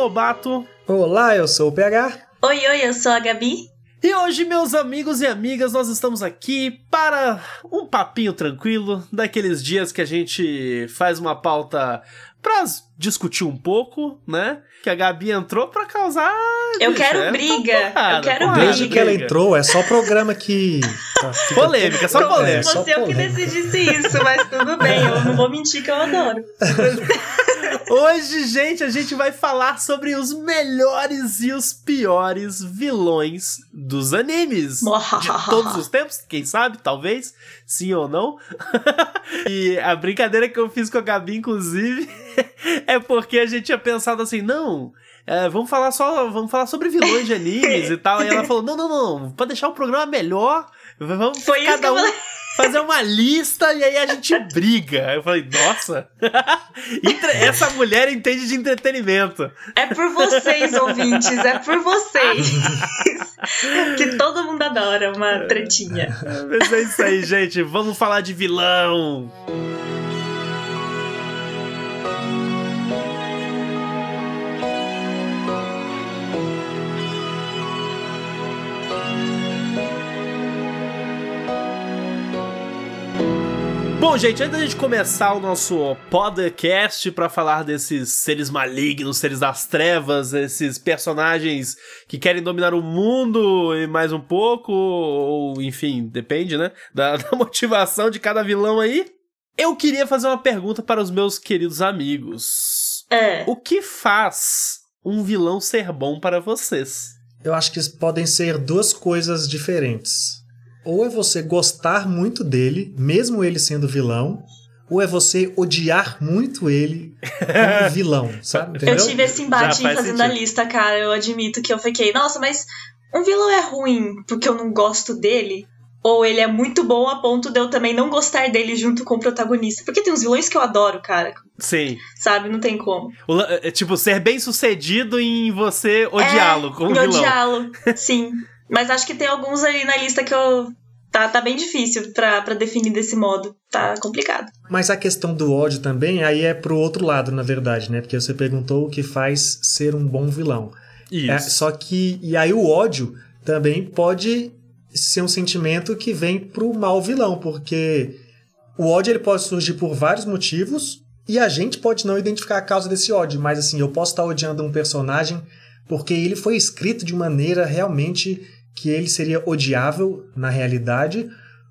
Lobato. Olá, eu sou o PH. Oi, oi, eu sou a Gabi. E hoje, meus amigos e amigas, nós estamos aqui para um papinho tranquilo, daqueles dias que a gente faz uma pauta pra discutir um pouco, né? Que a Gabi entrou pra causar. Eu bicho, quero é briga. Porrada, eu quero briga. Desde que ela entrou, é só programa que. Tá, polêmica, só polêmica. É, Você eu que decidisse isso, mas tudo bem, eu não vou mentir que eu adoro. Hoje, gente, a gente vai falar sobre os melhores e os piores vilões dos animes. de todos os tempos, quem sabe, talvez, sim ou não. e a brincadeira que eu fiz com a Gabi, inclusive, é porque a gente tinha pensado assim, não. É, vamos falar só, vamos falar sobre vilões de animes e tal. E ela falou: não, não, não, pra deixar o programa melhor, vamos Foi cada um. Fazer uma lista e aí a gente briga. Eu falei, nossa, essa mulher entende de entretenimento. É por vocês, ouvintes, é por vocês. que todo mundo adora uma tretinha. Mas é isso aí, gente. Vamos falar de vilão. Bom, gente, antes da gente começar o nosso podcast para falar desses seres malignos, seres das trevas, esses personagens que querem dominar o mundo e mais um pouco, ou enfim, depende, né, da, da motivação de cada vilão aí, eu queria fazer uma pergunta para os meus queridos amigos. É. O que faz um vilão ser bom para vocês? Eu acho que podem ser duas coisas diferentes. Ou é você gostar muito dele, mesmo ele sendo vilão, ou é você odiar muito ele como vilão, sabe? Entendeu? Eu tive esse embate fazendo sentido. a lista, cara. Eu admito que eu fiquei, nossa, mas um vilão é ruim porque eu não gosto dele? Ou ele é muito bom a ponto de eu também não gostar dele junto com o protagonista? Porque tem uns vilões que eu adoro, cara. Sim. Sabe? Não tem como. O, é, tipo, ser bem sucedido em você odiá-lo é, como vilão. odiá-lo, sim. Mas acho que tem alguns ali na lista que eu. Tá, tá bem difícil pra, pra definir desse modo. Tá complicado. Mas a questão do ódio também, aí é pro outro lado, na verdade, né? Porque você perguntou o que faz ser um bom vilão. Isso. É, só que. E aí o ódio também pode ser um sentimento que vem pro mal vilão, porque o ódio ele pode surgir por vários motivos e a gente pode não identificar a causa desse ódio, mas assim, eu posso estar odiando um personagem porque ele foi escrito de maneira realmente que ele seria odiável na realidade,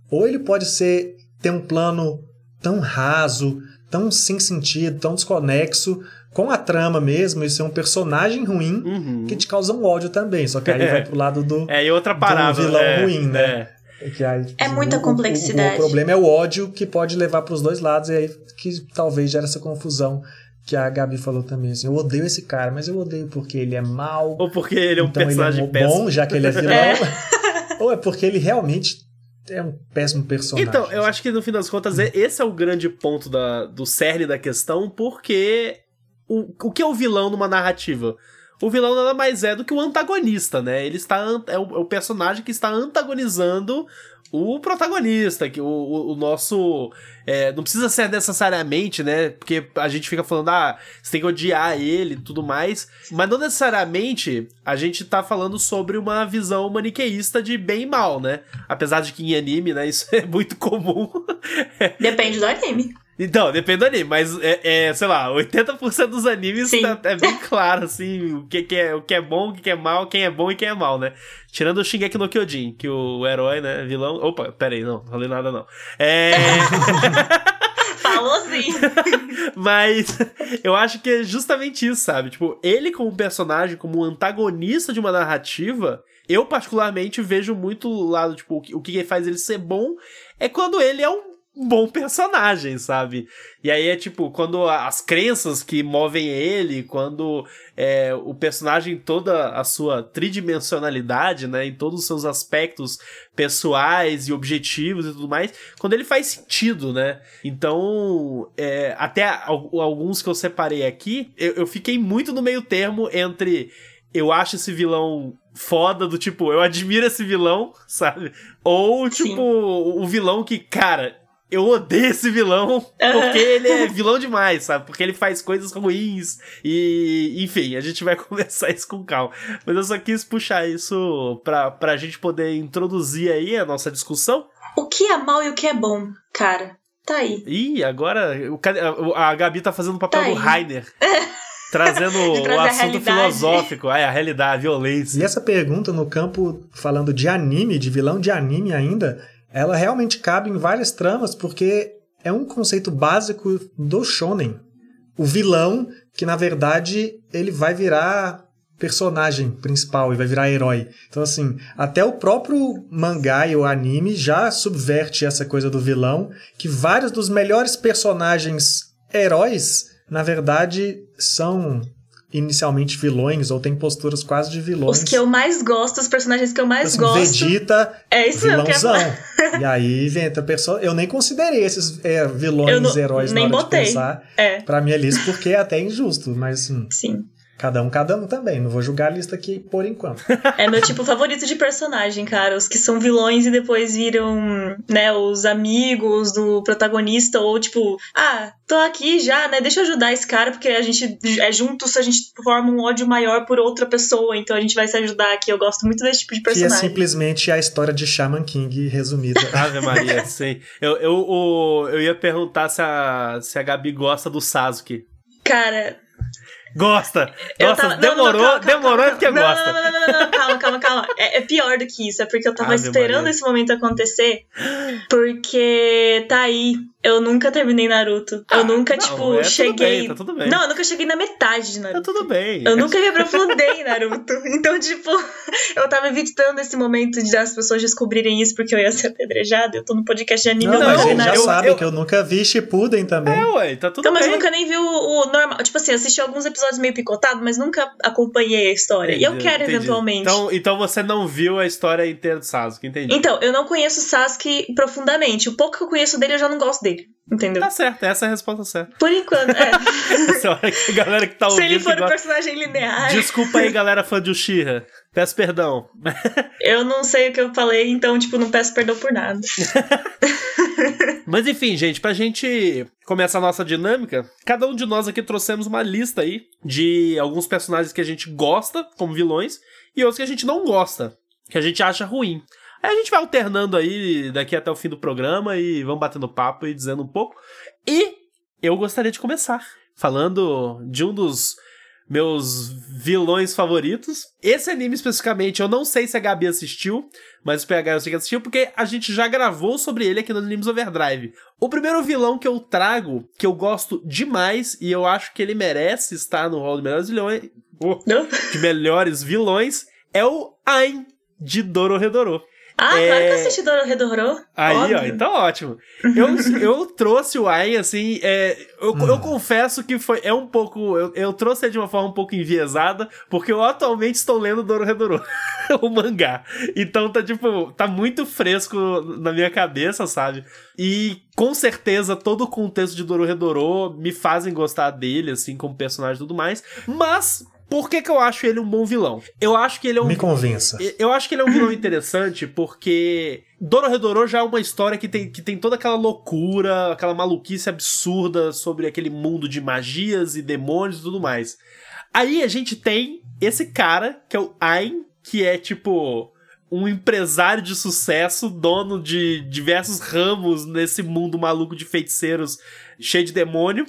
ou ele pode ser ter um plano tão raso, tão sem sentido, tão desconexo com a trama mesmo e ser um personagem ruim uhum. que te causa um ódio também. Só que aí é. vai pro lado do, é, e outra parada, do vilão é, ruim, né? É. Que aí, é muita o, complexidade. O, o, o, problema é o ódio que pode levar para os dois lados e aí que talvez gera essa confusão que a Gabi falou também, assim, eu odeio esse cara, mas eu odeio porque ele é mal. Ou porque ele é um então personagem ele é bom, já que ele é vilão. É. Ou é porque ele realmente é um péssimo personagem. Então, eu acho que no fim das contas, esse é o grande ponto da, do cerne da questão, porque o, o que é o vilão numa narrativa? O vilão nada mais é do que o antagonista, né? Ele está é o, é o personagem que está antagonizando o protagonista, que o, o, o nosso. É, não precisa ser necessariamente, né? Porque a gente fica falando, ah, você tem que odiar ele e tudo mais. Mas não necessariamente a gente tá falando sobre uma visão maniqueísta de bem e mal, né? Apesar de que em anime, né, isso é muito comum. Depende do anime. Então, depende do anime, mas é, é sei lá, 80% dos animes tá, é bem claro, assim, o que, que, é, o que é bom, o que, que é mal, quem é bom e quem é mal, né? Tirando o Shingeki no Kyojin, que o herói, né, vilão... Opa, pera aí, não, não falei nada não. É... Falou sim. Mas eu acho que é justamente isso, sabe? Tipo, ele como personagem, como antagonista de uma narrativa, eu particularmente vejo muito o lado, tipo, o que faz ele ser bom é quando ele é um bom personagem, sabe? E aí é tipo, quando as crenças que movem ele, quando é, o personagem, toda a sua tridimensionalidade, né, em todos os seus aspectos pessoais e objetivos e tudo mais, quando ele faz sentido, né? Então, é, até alguns que eu separei aqui, eu, eu fiquei muito no meio termo entre eu acho esse vilão foda, do tipo, eu admiro esse vilão, sabe? Ou, tipo, Sim. o vilão que, cara, eu odeio esse vilão porque ele é vilão demais, sabe? Porque ele faz coisas ruins e, enfim, a gente vai conversar isso com calma. Mas eu só quis puxar isso pra, pra gente poder introduzir aí a nossa discussão. O que é mal e o que é bom, cara? Tá aí. Ih, agora o, a Gabi tá fazendo o papel tá do Rainer. Trazendo o assunto filosófico, é, a realidade, a violência. E essa pergunta no campo, falando de anime, de vilão de anime ainda, ela realmente cabe em várias tramas, porque é um conceito básico do shonen. O vilão, que na verdade ele vai virar personagem principal e vai virar herói. Então, assim, até o próprio mangá e o anime já subverte essa coisa do vilão, que vários dos melhores personagens heróis, na verdade, são inicialmente vilões ou tem posturas quase de vilões. Os que eu mais gosto, os personagens que eu mais assim, gosto. Vegeta, é isso vilãozão. e aí vem outra pessoa. Eu nem considerei esses é, vilões, não, heróis nem na hora botei. de pensar é. pra minha lista, porque é até injusto, mas assim, Sim. Cada um, cada um também. Não vou julgar a lista aqui por enquanto. É meu tipo favorito de personagem, cara. Os que são vilões e depois viram, né, os amigos do protagonista. Ou tipo, ah, tô aqui já, né? Deixa eu ajudar esse cara, porque a gente é juntos, a gente forma um ódio maior por outra pessoa. Então a gente vai se ajudar aqui. Eu gosto muito desse tipo de personagem. Que é simplesmente a história de Shaman King resumida. Ave Maria, sim. Eu, eu, eu, eu ia perguntar se a, se a Gabi gosta do Sasuke. Cara, Gosta. Nossa, tava... demorou, não, não, calma, demorou calma, porque calma. gosta. Não, não, não, não, não, calma, calma, calma. É, é, pior do que isso. É porque eu tava Ave esperando Maria. esse momento acontecer. Porque tá aí eu nunca terminei Naruto. Ah, eu nunca, não, tipo, é, cheguei. Bem, tá tudo bem. Não, eu nunca cheguei na metade de Naruto. Tá tudo bem. Eu nunca me aprofundei em Naruto. Então, tipo, eu tava evitando esse momento de as pessoas descobrirem isso porque eu ia ser apedrejada. Eu tô no podcast de anime. Não, mas ele já sabe eu... que eu nunca vi Shippuden também. É, ué, tá tudo então, bem. Mas eu nunca nem vi o, o, normal. Tipo assim, assisti alguns episódios meio picotados, mas nunca acompanhei a história. Entendi, e eu quero, entendi. eventualmente. Então, então você não viu a história inteira do Sasuke, entendi. Então, eu não conheço o Sasuke profundamente. O pouco que eu conheço dele, eu já não gosto dele. Entendeu? Tá certo, essa é a resposta certa. Por enquanto, é. essa hora que a galera que tá ouvindo. Se ele for um personagem linear. Desculpa aí, galera fã de Uchiha. Peço perdão. eu não sei o que eu falei, então, tipo, não peço perdão por nada. Mas enfim, gente, pra gente começar a nossa dinâmica, cada um de nós aqui trouxemos uma lista aí de alguns personagens que a gente gosta como vilões e outros que a gente não gosta, que a gente acha ruim. Aí a gente vai alternando aí daqui até o fim do programa e vamos batendo papo e dizendo um pouco. E eu gostaria de começar falando de um dos meus vilões favoritos. Esse anime especificamente, eu não sei se a Gabi assistiu, mas o PH eu sei que assistiu, porque a gente já gravou sobre ele aqui no Animes Overdrive. O primeiro vilão que eu trago, que eu gosto demais, e eu acho que ele merece estar no rol de melhores vilões, oh, de melhores vilões, é o Ain de Dororedoro. Ah, é... claro que eu assisti Dororedoro. Aí, Óbvio. ó, então ótimo. Eu, eu trouxe o Ain, assim, é, eu, hum. eu confesso que foi, é um pouco, eu, eu trouxe ele de uma forma um pouco enviesada, porque eu atualmente estou lendo Dororedoro, o mangá. Então tá, tipo, tá muito fresco na minha cabeça, sabe? E com certeza todo o contexto de Dororedoro me fazem gostar dele, assim, como personagem e tudo mais, mas por que, que eu acho ele um bom vilão? Eu acho que ele é um. Me convença. Eu acho que ele é um vilão interessante porque. Dororedoro já é uma história que tem, que tem toda aquela loucura, aquela maluquice absurda sobre aquele mundo de magias e demônios e tudo mais. Aí a gente tem esse cara, que é o Ain, que é tipo um empresário de sucesso, dono de diversos ramos nesse mundo maluco de feiticeiros cheio de demônio.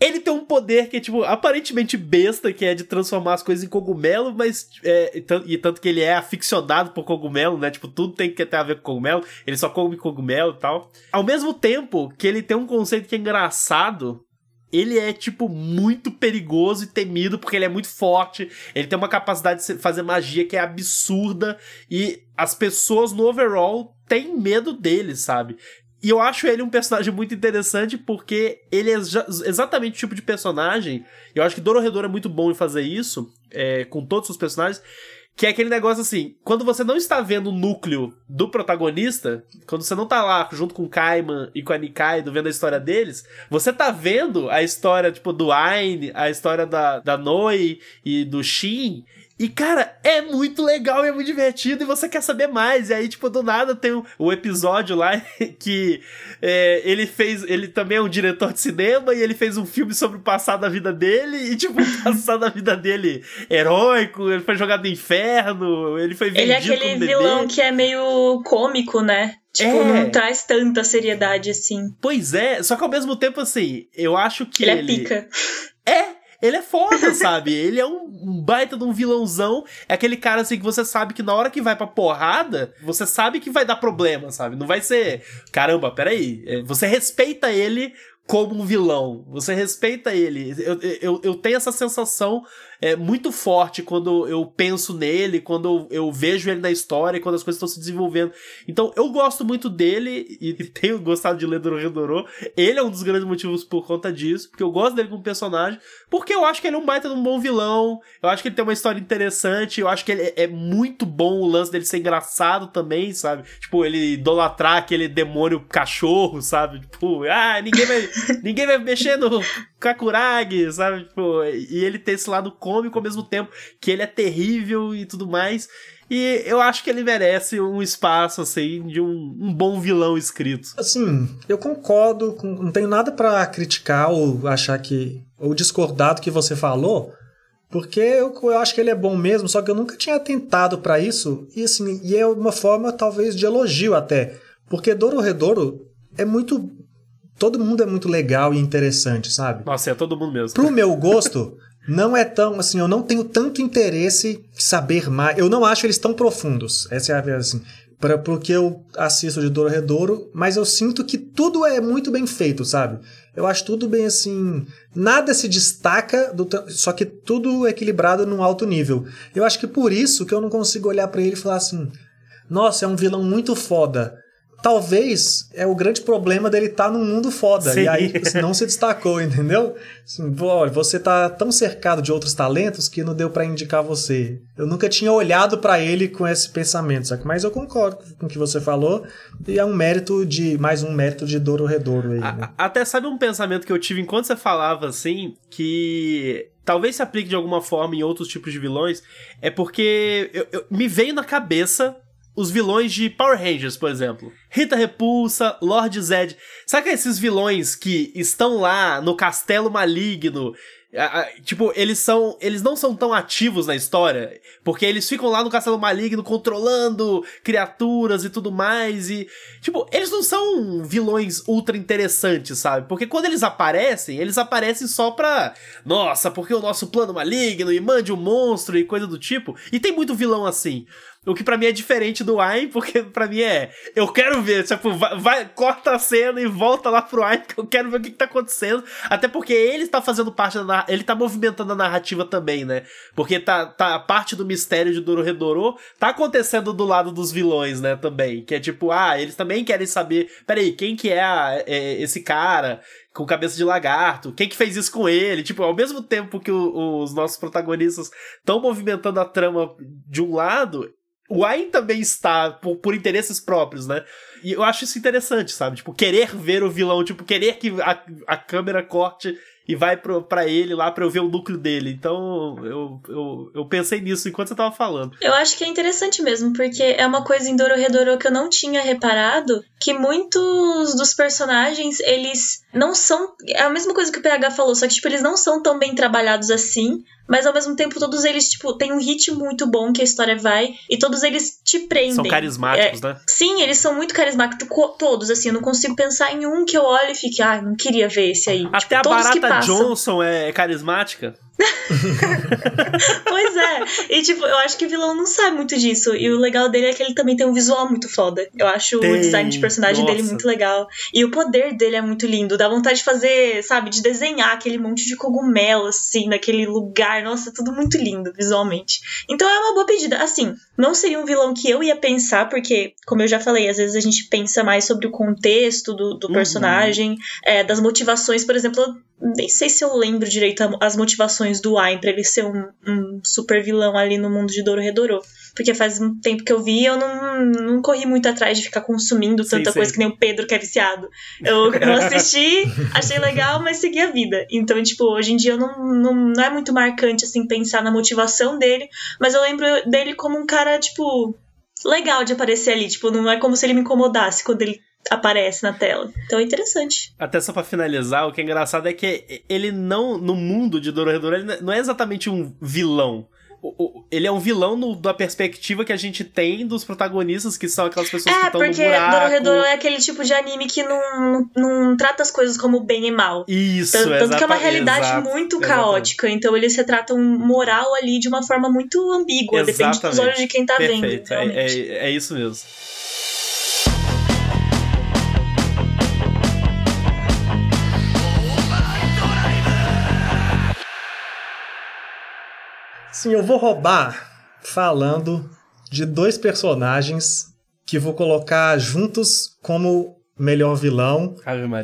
Ele tem um poder que é, tipo, aparentemente besta, que é de transformar as coisas em cogumelo, mas. É, e, tanto, que ele é aficionado por cogumelo, né? Tipo, tudo tem que ter a ver com cogumelo. Ele só come cogumelo e tal. Ao mesmo tempo que ele tem um conceito que é engraçado. Ele é, tipo, muito perigoso e temido, porque ele é muito forte. Ele tem uma capacidade de fazer magia que é absurda. E as pessoas no overall têm medo dele, sabe? E eu acho ele um personagem muito interessante porque ele é exatamente o tipo de personagem. Eu acho que Dororedor é muito bom em fazer isso, é, com todos os personagens. Que é aquele negócio assim, quando você não está vendo o núcleo do protagonista, quando você não tá lá junto com o Kaiman e com a Nikaido vendo a história deles, você tá vendo a história, tipo, do Ain, a história da, da Noi e do Shin, E, cara, é muito legal e é muito divertido e você quer saber mais. E aí, tipo, do nada tem o um, um episódio lá que é, ele fez. Ele também é um diretor de cinema e ele fez um filme sobre o passado da vida dele. E, tipo, o passado da vida dele heróico, ele foi jogado no inferno, ele foi vendido Ele é aquele vilão que é meio cômico, né? Tipo, é. não traz tanta seriedade assim. Pois é, só que ao mesmo tempo, assim, eu acho que. Ele, ele... é pica. Ele é foda, sabe? Ele é um baita de um vilãozão. É aquele cara assim que você sabe que na hora que vai pra porrada, você sabe que vai dar problema, sabe? Não vai ser, caramba, peraí. É, você respeita ele como um vilão. Você respeita ele. Eu, eu, eu tenho essa sensação é muito forte quando eu penso nele, quando eu vejo ele na história, quando as coisas estão se desenvolvendo. Então eu gosto muito dele e tenho gostado de ler Dororedoro. Ele é um dos grandes motivos por conta disso, porque eu gosto dele como personagem, porque eu acho que ele é um baita de um bom vilão, eu acho que ele tem uma história interessante, eu acho que ele é muito bom o lance dele ser engraçado também, sabe? Tipo, ele idolatrar aquele demônio cachorro, sabe? Tipo, ah, ninguém vai, ninguém vai mexer no Kakuragi, sabe? Tipo, e ele ter esse lado cômico ao mesmo tempo que ele é terrível e tudo mais. E eu acho que ele merece um espaço, assim, de um, um bom vilão escrito. Assim, eu concordo, com, não tenho nada para criticar ou achar que. ou discordar do que você falou, porque eu, eu acho que ele é bom mesmo, só que eu nunca tinha tentado para isso, e assim, e é uma forma talvez de elogio até. Porque Dororedoro é muito. Todo mundo é muito legal e interessante, sabe? Nossa, é todo mundo mesmo. Pro meu gosto. não é tão assim, eu não tenho tanto interesse em saber mais. Eu não acho eles tão profundos. Essa é a verdade assim. Para porque eu assisto de Douro Redouro, mas eu sinto que tudo é muito bem feito, sabe? Eu acho tudo bem assim, nada se destaca, do, só que tudo equilibrado num alto nível. Eu acho que por isso que eu não consigo olhar para ele e falar assim: "Nossa, é um vilão muito foda" talvez é o grande problema dele estar tá num mundo foda. Sim. E aí não se destacou, entendeu? Assim, olha, você tá tão cercado de outros talentos que não deu para indicar você. Eu nunca tinha olhado para ele com esse pensamento, sabe? Mas eu concordo com o que você falou. E é um mérito de. Mais um mérito de Doro Redouro aí. Né? Até sabe um pensamento que eu tive enquanto você falava assim, que talvez se aplique de alguma forma em outros tipos de vilões, é porque eu, eu, me veio na cabeça os vilões de Power Rangers, por exemplo. Rita Repulsa, Lord Zed. Sabe que esses vilões que estão lá no castelo maligno tipo, eles são. Eles não são tão ativos na história. Porque eles ficam lá no castelo maligno controlando criaturas e tudo mais. E. Tipo, eles não são vilões ultra interessantes, sabe? Porque quando eles aparecem, eles aparecem só pra. Nossa, porque o nosso plano maligno e mande um monstro e coisa do tipo. E tem muito vilão assim. O que para mim é diferente do Ayn, porque para mim é. Eu quero ver, tipo, vai, vai, corta a cena e volta lá pro Ayn, que eu quero ver o que, que tá acontecendo. Até porque ele tá fazendo parte da. Ele tá movimentando a narrativa também, né? Porque tá, tá parte do mistério de Dororedoro tá acontecendo do lado dos vilões, né? Também. Que é tipo, ah, eles também querem saber. Peraí, quem que é, a, é esse cara? com cabeça de lagarto. Quem que fez isso com ele? Tipo, ao mesmo tempo que o, os nossos protagonistas estão movimentando a trama de um lado, o Ayn também está por, por, interesses próprios, né? E eu acho isso interessante, sabe? Tipo, querer ver o vilão, tipo, querer que a, a câmera corte e vai pro, pra ele lá pra eu ver o núcleo dele. Então, eu, eu, eu pensei nisso enquanto você tava falando. Eu acho que é interessante mesmo, porque é uma coisa em Dororedoro que eu não tinha reparado, que muitos dos personagens, eles não são... É a mesma coisa que o PH falou, só que, tipo, eles não são tão bem trabalhados assim, mas ao mesmo tempo todos eles, tipo, têm um ritmo muito bom que a história vai, e todos eles te prendem. São carismáticos, é, né? Sim, eles são muito carismáticos, todos, assim, eu não consigo pensar em um que eu olho e fique, ah, não queria ver esse aí. Até tipo, a Barata Johnson é carismática. pois é. E, tipo, eu acho que o vilão não sabe muito disso. E o legal dele é que ele também tem um visual muito foda. Eu acho tem. o design de personagem Nossa. dele muito legal. E o poder dele é muito lindo. Dá vontade de fazer, sabe, de desenhar aquele monte de cogumelo, assim, naquele lugar. Nossa, tudo muito lindo visualmente. Então é uma boa pedida. Assim, não seria um vilão que eu ia pensar, porque, como eu já falei, às vezes a gente pensa mais sobre o contexto do, do uhum. personagem, uhum. é, das motivações. Por exemplo, nem sei se eu lembro direito as motivações do Ayn pra ele ser um, um super vilão ali no mundo de Dororedoro. Porque faz um tempo que eu vi eu não, não corri muito atrás de ficar consumindo tanta sim, coisa sim. que nem o Pedro que é viciado. Eu, eu assisti, achei legal, mas segui a vida. Então, tipo, hoje em dia eu não, não, não é muito marcante, assim, pensar na motivação dele, mas eu lembro dele como um cara, tipo, legal de aparecer ali. Tipo, não é como se ele me incomodasse quando ele aparece na tela. Então é interessante. Até só pra finalizar, o que é engraçado é que ele não, no mundo de Dororedoro, ele não é exatamente um vilão ele é um vilão no, da perspectiva que a gente tem dos protagonistas, que são aquelas pessoas é, que estão no buraco. É, porque Dororedoro é aquele tipo de anime que não, não, trata as coisas como bem e mal. Isso, Tanto, tanto que é uma realidade exato, muito caótica. Exatamente. Então eles retratam moral ali de uma forma muito ambígua, exatamente. depende dos olhos de quem tá Perfeito. vendo. É, é, é isso mesmo. Sim, eu vou roubar falando de dois personagens que vou colocar juntos como melhor vilão.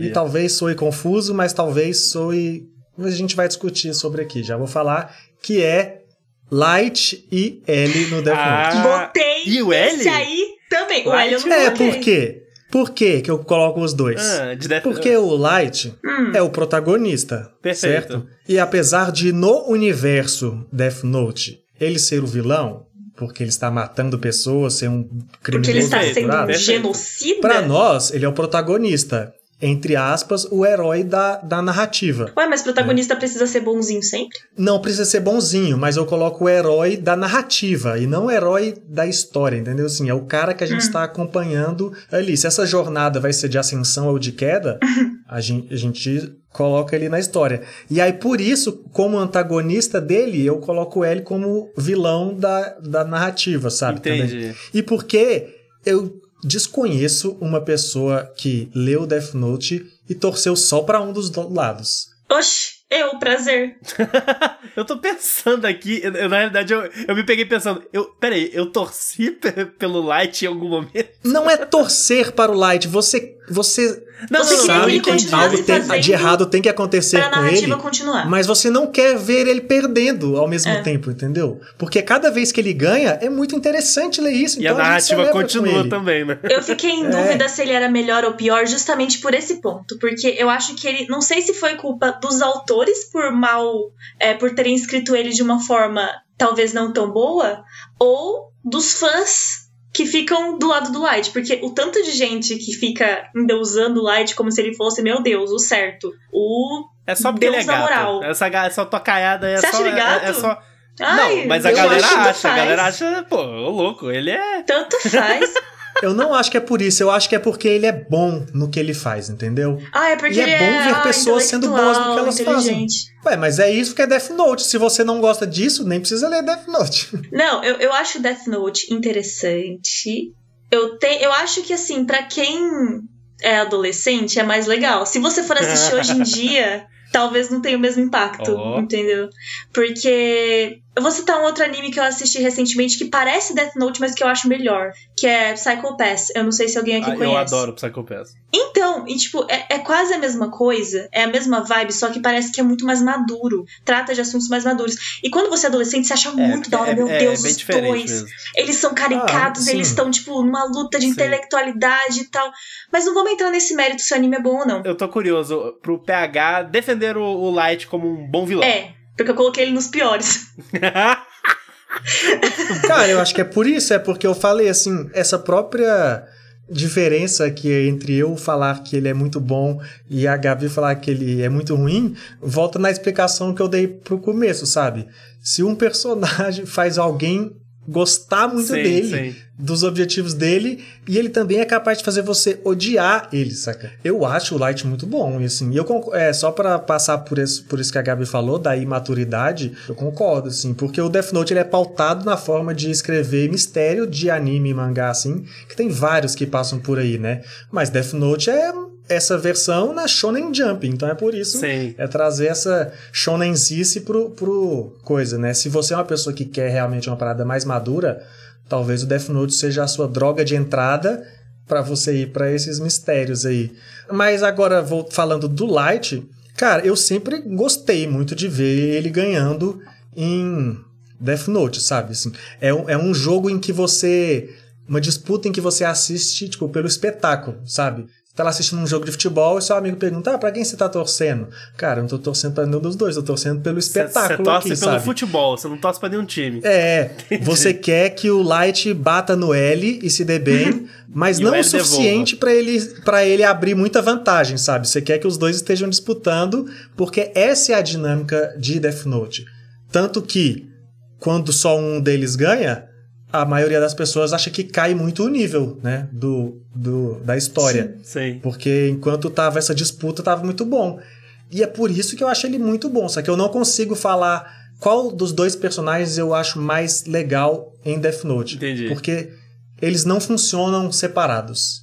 E talvez soe confuso, mas talvez soe. A gente vai discutir sobre aqui. Já vou falar que é Light e L no Death Note. Ah, Botei e o L? esse aí também. O L eu não É, por quê? Por que que eu coloco os dois? Ah, Porque o Light hum. é o protagonista, Perfeito. certo? E apesar de no universo Death Note ele ser o vilão, porque ele está matando pessoas, ser um criminoso. Porque ele está sendo um genocida? Para nós, ele é o protagonista entre aspas, o herói da, da narrativa. Ué, mas o protagonista é. precisa ser bonzinho sempre? Não precisa ser bonzinho, mas eu coloco o herói da narrativa e não o herói da história, entendeu? Assim, é o cara que a gente hum. está acompanhando ali. Se essa jornada vai ser de ascensão ou de queda, a, gente, a gente coloca ele na história. E aí, por isso, como antagonista dele, eu coloco ele como vilão da, da narrativa, sabe? Entendi. Também. E porque eu desconheço uma pessoa que leu Death Note e torceu só para um dos lados. Oxi, eu, prazer. eu tô pensando aqui, eu, na realidade eu, eu me peguei pensando, eu, peraí, eu torci pelo Light em algum momento? Não é torcer para o Light, você você não, você sabe que algo tem, de errado tem que acontecer com ele, continuar. mas você não quer ver ele perdendo ao mesmo é. tempo, entendeu? Porque cada vez que ele ganha é muito interessante ler isso. E então a narrativa a continua também, né? Eu fiquei em é. dúvida se ele era melhor ou pior justamente por esse ponto, porque eu acho que ele, não sei se foi culpa dos autores por mal, é, por terem escrito ele de uma forma talvez não tão boa, ou dos fãs que ficam do lado do Light, porque o tanto de gente que fica endeusando o Light como se ele fosse, meu Deus, o certo, o é só porque Deus ele é gato. moral. Essa, essa tocaiada é Você só. Acha ele gato? É, é só. Ai, não, mas a galera acha, a galera acha, pô, louco, ele é. Tanto faz. Eu não acho que é por isso, eu acho que é porque ele é bom no que ele faz, entendeu? Ah, é porque e é bom é, ver pessoas sendo boas no que elas fazem. Ué, mas é isso que é Death Note. Se você não gosta disso, nem precisa ler Death Note. Não, eu, eu acho Death Note interessante. Eu, te, eu acho que, assim, para quem é adolescente, é mais legal. Se você for assistir hoje em dia, talvez não tenha o mesmo impacto, oh. entendeu? Porque eu vou citar um outro anime que eu assisti recentemente que parece Death Note, mas que eu acho melhor, que é Psycho Pass. Eu não sei se alguém aqui ah, conhece. Eu adoro Psycho Pass. Então, e tipo, é, é, quase a mesma coisa, é a mesma vibe, só que parece que é muito mais maduro, trata de assuntos mais maduros. E quando você é adolescente, você acha é, muito da hora, é, meu é Deus, os dois. Mesmo. Eles são caricatos, ah, eles estão, tipo, numa luta de sim. intelectualidade e tal. Mas não vamos entrar nesse mérito se o anime é bom ou não. Eu tô curioso pro PH defender o, o Light como um bom vilão. É. Porque eu coloquei ele nos piores. Cara, eu acho que é por isso, é porque eu falei assim, essa própria diferença que entre eu falar que ele é muito bom e a Gabi falar que ele é muito ruim, volta na explicação que eu dei pro começo, sabe? Se um personagem faz alguém gostar muito sim, dele, sim. dos objetivos dele, e ele também é capaz de fazer você odiar ele, saca? Eu acho o Light muito bom, e assim, eu é só para passar por isso, por isso que a Gabi falou da imaturidade, eu concordo, assim, porque o Death Note ele é pautado na forma de escrever mistério de anime e mangá, assim, que tem vários que passam por aí, né? Mas Death Note é essa versão na Shonen Jump. Então é por isso Sim. é trazer essa shonenzice pro, pro coisa, né? Se você é uma pessoa que quer realmente uma parada mais madura, talvez o Death Note seja a sua droga de entrada para você ir para esses mistérios aí. Mas agora vou falando do Light, Cara, eu sempre gostei muito de ver ele ganhando em Death Note, sabe? Assim, é, um, é um jogo em que você. Uma disputa em que você assiste, tipo, pelo espetáculo, sabe? Tá lá assistindo um jogo de futebol e seu amigo pergunta: ah, pra quem você tá torcendo? Cara, eu não tô torcendo pra nenhum dos dois, eu tô torcendo pelo espetáculo. Você torce aqui, pelo sabe? futebol, você não torce pra nenhum time. É, Entendi. você quer que o Light bata no L e se dê bem, mas não o, o suficiente para ele, pra ele abrir muita vantagem, sabe? Você quer que os dois estejam disputando, porque essa é a dinâmica de Death Note. Tanto que, quando só um deles ganha, a maioria das pessoas acha que cai muito o nível, né, do, do da história. Sim, sim. Porque enquanto tava essa disputa, tava muito bom. E é por isso que eu acho ele muito bom, só que eu não consigo falar qual dos dois personagens eu acho mais legal em Death Note. Entendi. Porque eles não funcionam separados.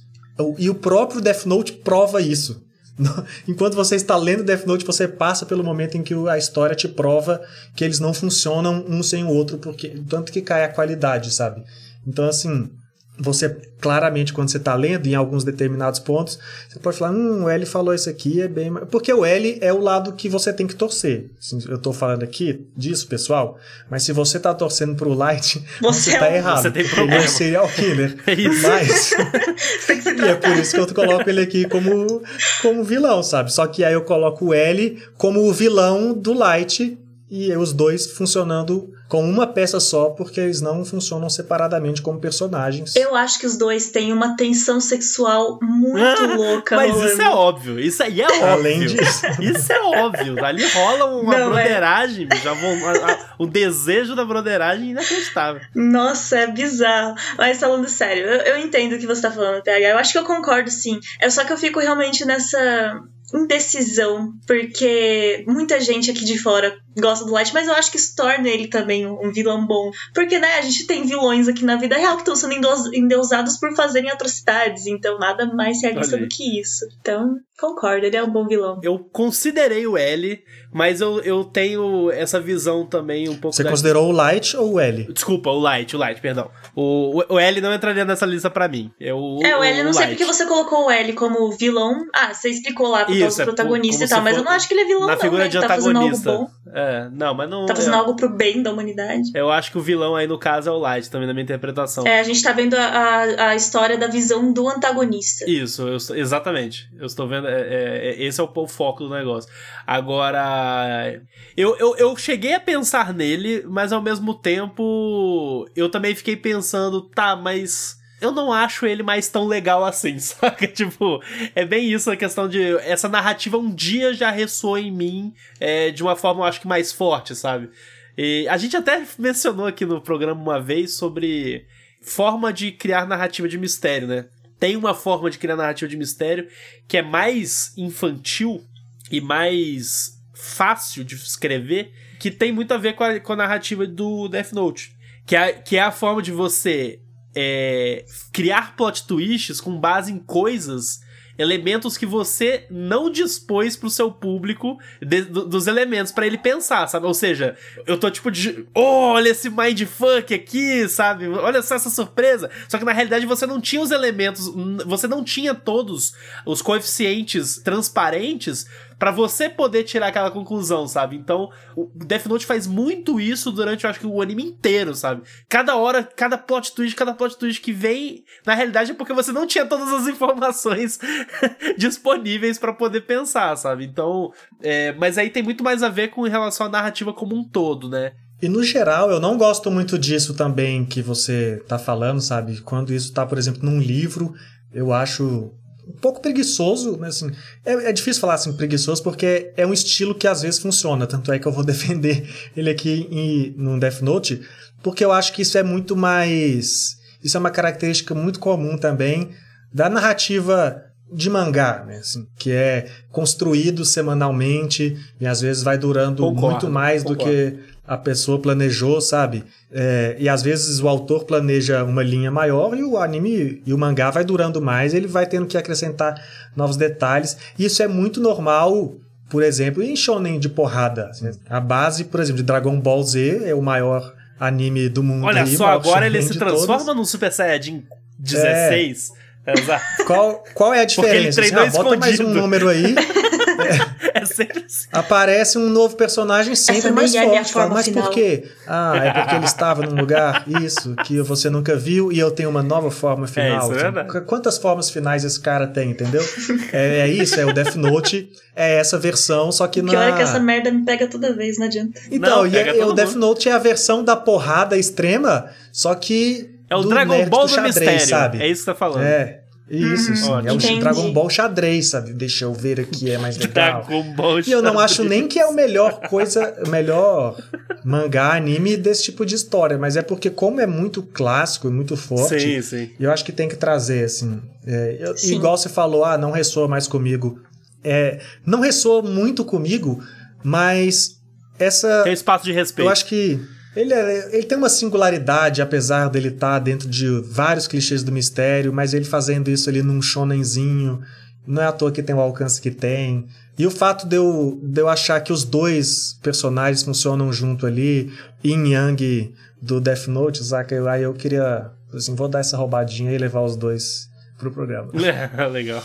E o próprio Death Note prova isso. Enquanto você está lendo Death Note, você passa pelo momento em que a história te prova que eles não funcionam um sem o outro, porque tanto que cai a qualidade, sabe? Então, assim, você claramente quando você está lendo em alguns determinados pontos, você pode falar, hum, o L falou isso aqui, é bem. Porque o L é o lado que você tem que torcer. Assim, eu estou falando aqui disso, pessoal, mas se você está torcendo para o Light, você, está é errado. Você tem problema. Ele é um serial killer. É isso. Mas. e é por isso que eu coloco ele aqui como, como vilão, sabe? Só que aí eu coloco o L como o vilão do Light e os dois funcionando com uma peça só, porque eles não funcionam separadamente como personagens. Eu acho que os dois têm uma tensão sexual muito louca. Mas isso é óbvio, isso aí é óbvio. Além disso. Isso é óbvio. Ali rola uma não, é. broderagem, é... já vão, a, a, o desejo da broderagem inacreditável. Nossa, é bizarro. Mas falando sério, eu, eu entendo o que você tá falando, PH. Eu acho que eu concordo sim. É só que eu fico realmente nessa indecisão, porque muita gente aqui de fora gosta do Light, mas eu acho que isso torna ele também um vilão bom. Porque, né, a gente tem vilões aqui na vida real que estão sendo endeusados por fazerem atrocidades, então nada mais realista do que isso. Então, concordo, ele é um bom vilão. Eu considerei o L, mas eu, eu tenho essa visão também um pouco. Você da... considerou o Light ou o L? Desculpa, o Light, o Light, perdão. O, o, L não entraria nessa lista para mim. Eu, é, o L, eu não sei porque você colocou o L como vilão. Ah, você explicou lá pro Isso, é protagonista é, e tal, mas eu não acho que ele é vilão, na não. figura né? de tá antagonista. É, não, mas não. Tá fazendo é... algo pro bem da humanidade. Eu acho que o vilão aí, no caso, é o Light, também na minha interpretação. É, a gente tá vendo a, a, a história da visão do antagonista. Isso, eu, exatamente. Eu estou vendo. É, é, é, esse é o, o, foco do negócio. Agora. Eu, eu, eu cheguei a pensar nele, mas ao mesmo tempo. Eu também fiquei pensando, tá, mas eu não acho ele mais tão legal assim, saca? Tipo, é bem isso a questão de. Essa narrativa um dia já ressoou em mim é, de uma forma, eu acho que mais forte, sabe? E a gente até mencionou aqui no programa uma vez sobre forma de criar narrativa de mistério, né? Tem uma forma de criar narrativa de mistério que é mais infantil e mais fácil de escrever, que tem muito a ver com a, com a narrativa do Death Note. Que é, que é a forma de você é, criar plot twists com base em coisas elementos que você não dispôs pro seu público de, do, dos elementos para ele pensar, sabe? Ou seja, eu tô tipo de, oh, olha esse mindfuck aqui, sabe? Olha só essa surpresa. Só que na realidade você não tinha os elementos, você não tinha todos os coeficientes transparentes para você poder tirar aquela conclusão, sabe? Então, o Death Note faz muito isso durante, eu acho que o anime inteiro, sabe? Cada hora, cada plot twist, cada plot twist que vem, na realidade é porque você não tinha todas as informações disponíveis para poder pensar, sabe? Então, é, mas aí tem muito mais a ver com relação à narrativa como um todo, né? E no geral, eu não gosto muito disso também que você tá falando, sabe? Quando isso tá, por exemplo, num livro, eu acho um pouco preguiçoso, né? Assim, é, é, difícil falar assim preguiçoso porque é um estilo que às vezes funciona. Tanto é que eu vou defender ele aqui em, no Death Note, porque eu acho que isso é muito mais. Isso é uma característica muito comum também da narrativa de mangá, né? Assim, que é construído semanalmente e às vezes vai durando concordo, muito mais concordo. do que a pessoa planejou, sabe? É, e às vezes o autor planeja uma linha maior e o anime e o mangá vai durando mais, ele vai tendo que acrescentar novos detalhes. Isso é muito normal, por exemplo, em shonen de porrada. Assim, a base, por exemplo, de Dragon Ball Z é o maior anime do mundo. Olha aí, só, agora ele se transforma num Super Saiyajin 16. É. Exato. Qual, qual é a diferença? Porque ele treinou assim, ah, bota mais um número aí. é. É sempre assim. Aparece um novo personagem sempre Essa mais é forte. Fala, mas final." por quê? Ah, é porque ele estava num lugar, isso, que você nunca viu e eu tenho uma nova forma final. isso é Tipo, verdade. Quantas formas finais esse cara tem, entendeu? É, é isso, é o Death Note, é essa versão, só que O na... pior é que essa merda me pega toda vez, não adianta. Então, Não, e, é- o Death. Note é a versão da porrada extrema, só que. É o do Dragon nerd Ball do, xadrez, mistério. sabe? É isso que você tá falando. É. Isso, Uhum, sim. É o entendi. Dragon Ball xadrez, sabe? Deixa eu ver aqui, é mais legal. Dragon Ball E eu não xadrez. acho nem que é o melhor coisa, o melhor mangá, anime desse tipo de história, mas é porque, como é muito clássico e muito forte, Sim, sim. eu acho que tem que trazer, assim. é, eu- igual você falou, ah, não ressoa mais comigo. É, não ressoa muito comigo, mas essa. Tem espaço de respeito. Eu acho que ele, é- ele tem uma singularidade, apesar dele estar dentro de vários clichês do mistério, mas ele fazendo isso ali num shonenzinho, não é à toa que tem o alcance que tem. E o fato de eu, de eu achar que os dois personagens funcionam junto ali, Yin Yang do Death Note, saca? Aí eu queria, assim, vou dar essa roubadinha e levar os dois pro programa. É, legal.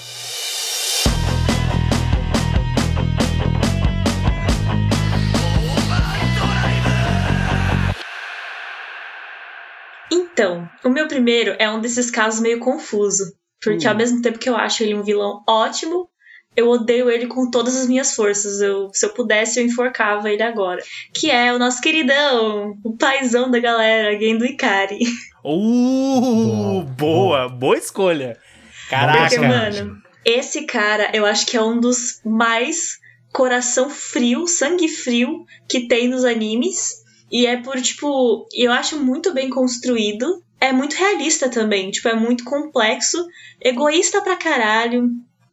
Então, o meu primeiro é um desses casos meio confuso. Porque Hum. ao mesmo tempo que eu acho ele um vilão ótimo, eu odeio ele com todas as minhas forças. Eu, se eu pudesse, eu enforcava ele agora. Que é o nosso queridão, o paizão da galera, Gendo Ikari. Uh, Boa, boa, boa escolha. Porque, Caraca. personagem. mano, esse cara eu acho que é um dos mais coração frio, sangue frio que tem nos animes. E é por, tipo, eu acho muito bem construído. É muito realista também, tipo, é muito complexo, egoísta pra caralho.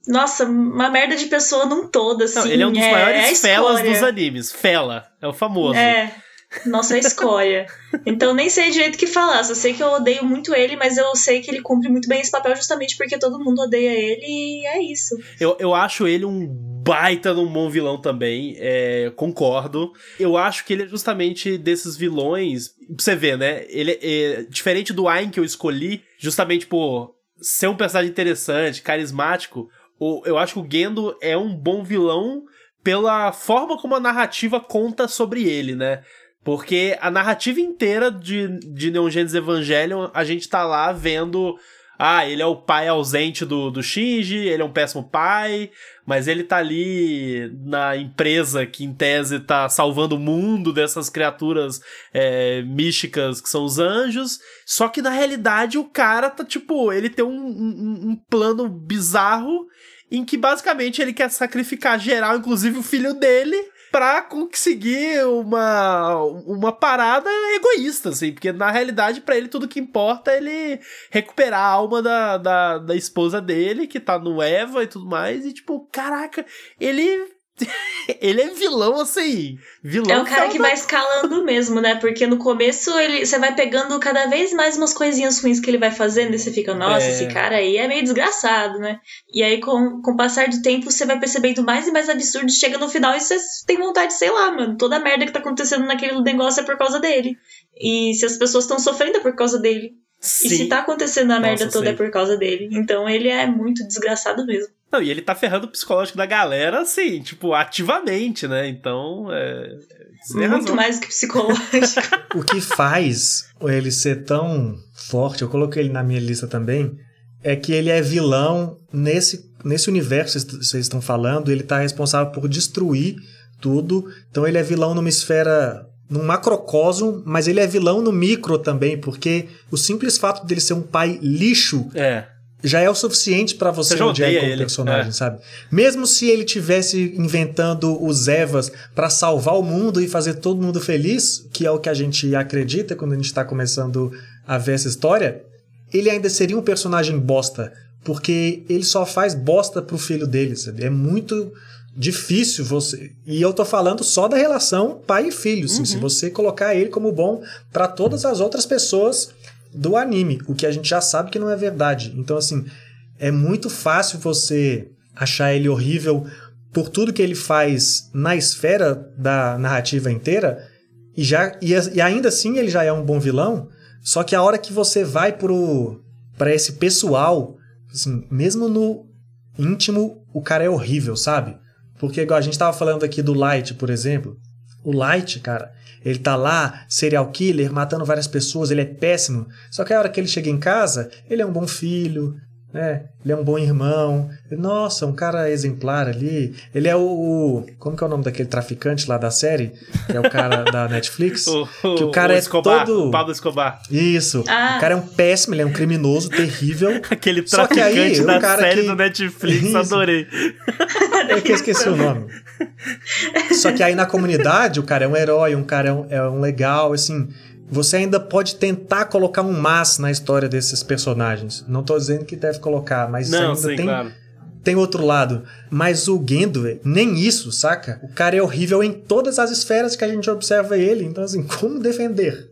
Nossa, uma merda de pessoa num todo, assim. Não, ele é um dos é, maiores é felas dos animes. Fela. É o famoso. É. Nossa, é escória. então nem sei direito o que falar. Só sei que eu odeio muito ele, mas eu sei que ele cumpre muito bem esse papel justamente porque todo mundo odeia ele e é isso. Eu, eu acho ele um baita de um bom vilão também. é, concordo. Eu acho que ele é justamente desses vilões. Pra você ver, né? Ele é, diferente do Ain que eu escolhi, justamente por ser um personagem interessante, carismático. o- eu acho que o Gendo é um bom vilão pela forma como a narrativa conta sobre ele, né? Porque a narrativa inteira de, de Neon Genesis Evangelion, a gente tá lá vendo. Ah, ele é o pai ausente do, do Shinji, ele é um péssimo pai, mas ele tá ali na empresa que, em tese, tá salvando o mundo dessas criaturas é, místicas que são os anjos. Só que, na realidade, o cara tá, tipo, ele tem um, um, um plano bizarro em que, basicamente, ele quer sacrificar geral, inclusive o filho dele, pra conseguir uma, uma parada egoísta, assim, porque na realidade, pra ele, tudo que importa é ele recuperar a alma da, da, da esposa dele, que tá no Eva e tudo mais, e tipo, caraca, ele. ele é vilão, assim. Vilão É o cara que vai escalando mesmo, né? Porque no começo ele, você vai pegando cada vez mais umas coisinhas ruins que ele vai fazendo e você fica, nossa, É. esse cara aí é meio desgraçado, né? E aí, com, com o passar do tempo, você vai percebendo mais e mais absurdos, chega no final e você tem vontade, sei lá, mano, toda a merda que tá acontecendo naquele negócio é por causa dele. E se as pessoas estão sofrendo é por causa dele. E se Sim. tá acontecendo a merda Nossa, toda é sim. por causa dele. Então ele é muito desgraçado mesmo. Não, e ele tá ferrando o psicológico da galera, assim, tipo, ativamente, né? Então, é. muito razão. mais do que psicológico. O que faz ele ser tão forte, eu coloquei ele na minha lista também, é que ele é vilão nesse, nesse universo que vocês estão falando, ele tá responsável por destruir tudo. Então ele é vilão numa esfera, num macrocosmo, mas ele é vilão no micro também, porque o simples fato dele ser um pai lixo É. já é o suficiente pra você Você odiar como ele, personagem, é. sabe? Mesmo se ele tivesse inventando os Evas pra salvar o mundo e fazer todo mundo feliz, que é o que a gente acredita quando a gente tá começando a ver essa história, ele ainda seria um personagem bosta, porque ele só faz bosta pro filho dele, sabe? É muito difícil você. E eu tô falando só da relação pai e filho, assim, se você colocar ele como bom pra todas as outras pessoas do anime, o que a gente já sabe que não é verdade. Então, assim, é muito fácil você achar ele horrível por tudo que ele faz na esfera da narrativa inteira, e, já, e, e ainda assim ele já é um bom vilão, só que a hora que você vai para esse pessoal, assim, mesmo no íntimo, o cara é horrível, sabe? Porque igual a gente tava falando aqui do Light, por exemplo. O Light, cara, ele tá lá, serial killer, matando várias pessoas, ele é péssimo. Só que a hora que ele chega em casa, ele é um bom filho, né? Ele é um bom irmão. Nossa, um cara exemplar ali. Ele é o, o, Como que é o nome daquele traficante lá da série? Que é o cara da Netflix. o, que o cara o é Escobar, todo. O Pablo Escobar. Isso. Ah. O cara é um péssimo, ele é um criminoso terrível. Aquele Só que aí, traficante o da cara série que- do Netflix, Isso. adorei. É que eu esqueci o nome. Só que aí na comunidade, o cara é um herói, um cara é um, é um legal, assim. Você ainda pode tentar colocar um mas na história desses personagens. Não tô dizendo que deve colocar, mas Não, ainda sim, tem, claro. tem outro lado. Mas o Gendo, nem isso, saca? O cara é horrível em todas as esferas que a gente observa ele. Então, assim, como defender?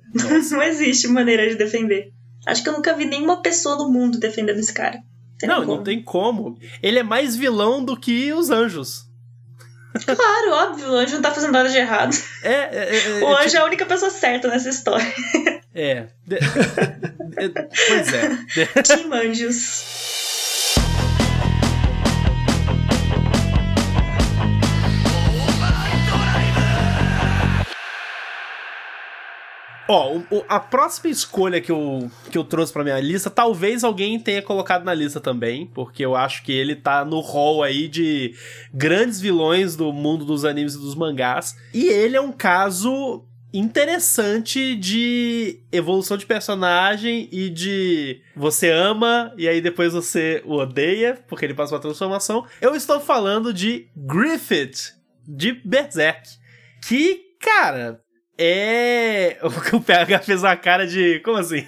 Não existe maneira de defender. Acho que eu nunca vi nenhuma pessoa no mundo defendendo esse cara. Tem Não, como. não tem como. Ele é mais vilão do que os anjos. Claro, óbvio, o anjo não tá fazendo nada de errado. É, é, é, O é, anjo é a única pessoa certa nessa história. É. É, Pois é. Team Anjos. Ó, o- o- a próxima escolha que eu, que eu trouxe pra minha lista, talvez alguém tenha colocado na lista também, porque eu acho que ele tá no hall aí de grandes vilões do mundo dos animes e dos mangás. E ele é um caso interessante de evolução de personagem e de você ama e aí depois você o odeia, porque ele passa uma transformação. Eu estou falando de Griffith, de Berserk. Que, cara, é. O PH fez uma cara de. Como assim?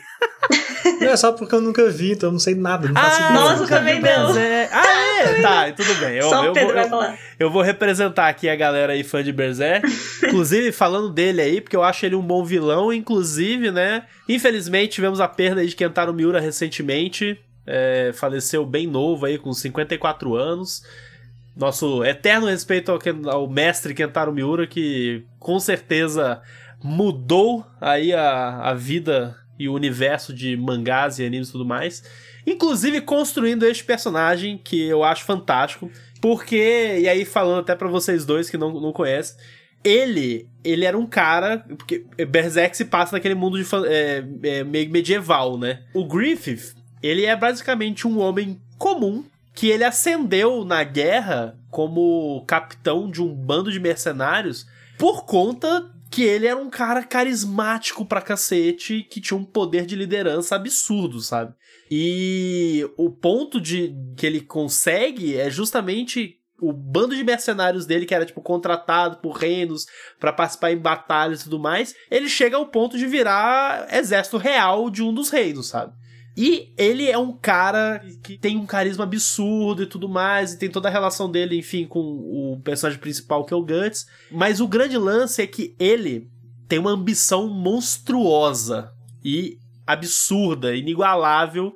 Não é só porque eu nunca vi, então eu não sei nada. Não faço Ah, ideia. nossa, nunca também vi não. Berserk. Ah, é? Tá, tudo bem. Eu, Só eu o Pedro vou, vai eu, falar. eu vou representar aqui a galera aí fã de Berserk. Inclusive, falando dele aí, porque eu acho ele um bom vilão. Inclusive, né? Infelizmente, tivemos a perda aí de Kentaro Miura recentemente. É, faleceu bem novo aí, com 54 anos. Nosso eterno respeito ao, ao mestre Kentaro Miura, que com certeza mudou aí a, a vida e o universo de mangás e animes e tudo mais. Inclusive construindo este personagem que eu acho fantástico. Porque, e aí falando até pra vocês dois que não, não conhecem, ele, ele era um cara. Porque Berserk se passa naquele mundo de é, é, meio medieval, né? O Griffith, ele é basicamente um homem comum que ele ascendeu na guerra como capitão de um bando de mercenários por conta que ele era um cara carismático pra cacete, que tinha um poder de liderança absurdo, sabe? E o ponto de que ele consegue é justamente o bando de mercenários dele, que era tipo contratado por reinos pra participar em batalhas e tudo mais, ele chega ao ponto de virar exército real de um dos reinos, sabe? E ele é um cara que tem um carisma absurdo e tudo mais, e tem toda a relação dele, enfim, com o personagem principal, que é o Guts. Mas o grande lance é que ele tem uma ambição monstruosa e absurda, inigualável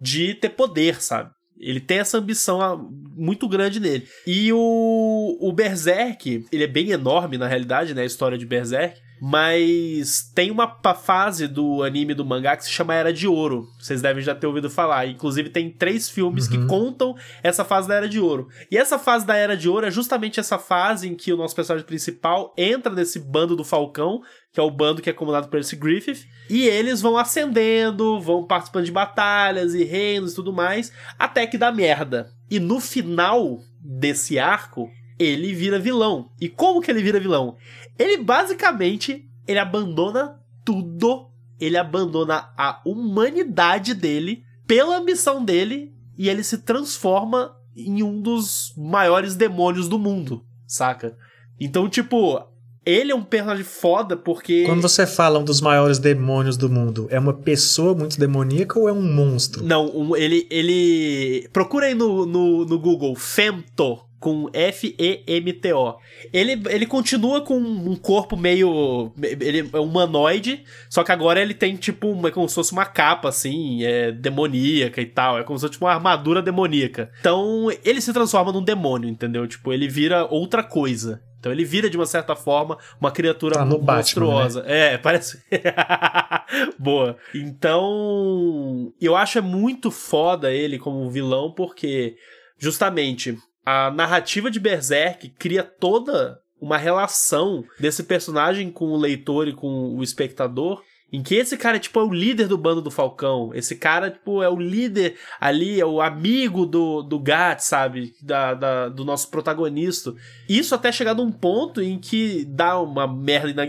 de ter poder, sabe? Ele tem essa ambição ah, muito grande nele. E o, o Berserk, ele é bem enorme na realidade, né? A história de Berserk. Mas tem uma fase do anime do mangá que se chama Era de Ouro. Vocês devem já ter ouvido falar. Inclusive, tem três filmes que contam essa fase da Era de Ouro. E essa fase da Era de Ouro é justamente essa fase em que o nosso personagem principal entra nesse bando do Falcão, que é o bando que é comandado por esse Griffith. E eles vão ascendendo, vão participando de batalhas e reinos e tudo mais, até que dá merda. E no final desse arco, ele vira vilão. E como que ele vira vilão? Ele basicamente ele abandona tudo. Ele abandona a humanidade dele pela ambição dele e ele se transforma em um dos maiores demônios do mundo, saca? Então, tipo, ele é um personagem foda porque Quando você fala um dos maiores demônios do mundo, é uma pessoa muito demoníaca ou é um monstro? Não, ele. ele Procura aí no, no, no Google Femto. Com F-E-M-T-O. Ele, ele continua com um corpo meio. Ele é humanoide. Só que agora ele tem, tipo, uma, como se fosse uma capa, assim, é, demoníaca e tal. É como se fosse tipo, uma armadura demoníaca. Então, ele se transforma num demônio, entendeu? Tipo, ele vira outra coisa. Então ele vira, de uma certa forma, uma criatura Tá no Batman, monstruosa. É, parece. Boa. Então, eu acho é muito foda ele como vilão, porque justamente a narrativa de Berserk cria toda uma relação desse personagem com o leitor e com o espectador em que esse cara, tipo, é o líder do bando do Falcão. Esse cara, tipo, é o líder ali, é o amigo do, do Gat, sabe? Da, da, do nosso protagonista. Isso até chegar num ponto em que dá uma merda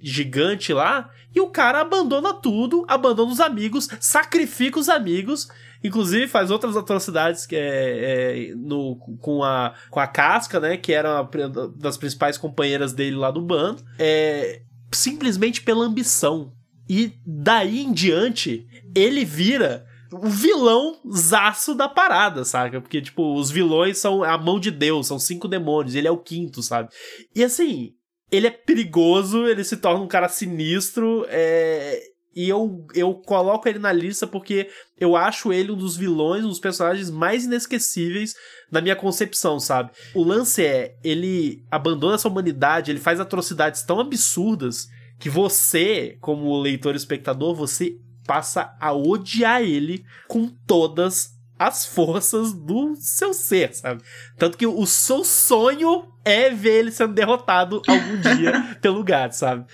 gigante lá e o cara abandona tudo, abandona os amigos, sacrifica os amigos Inclusive faz outras atrocidades que é, é, no, com, a, com a Casca, né? Que era uma das principais companheiras dele lá do bando. É, simplesmente pela ambição. E daí em diante, ele vira o vilão zaço da parada, saca? Porque, tipo, os vilões são a mão de Deus, são cinco demônios, ele é o quinto, sabe? E assim, ele é perigoso, ele se torna um cara sinistro, é... E eu, eu coloco ele na lista porque eu acho ele um dos vilões, um dos personagens mais inesquecíveis na minha concepção, sabe? O lance é, ele abandona essa humanidade, ele faz atrocidades tão absurdas que você, como leitor e espectador, você passa a odiar ele com todas as forças do seu ser, sabe? Tanto que o seu sonho é ver ele sendo derrotado algum dia pelo gato, sabe?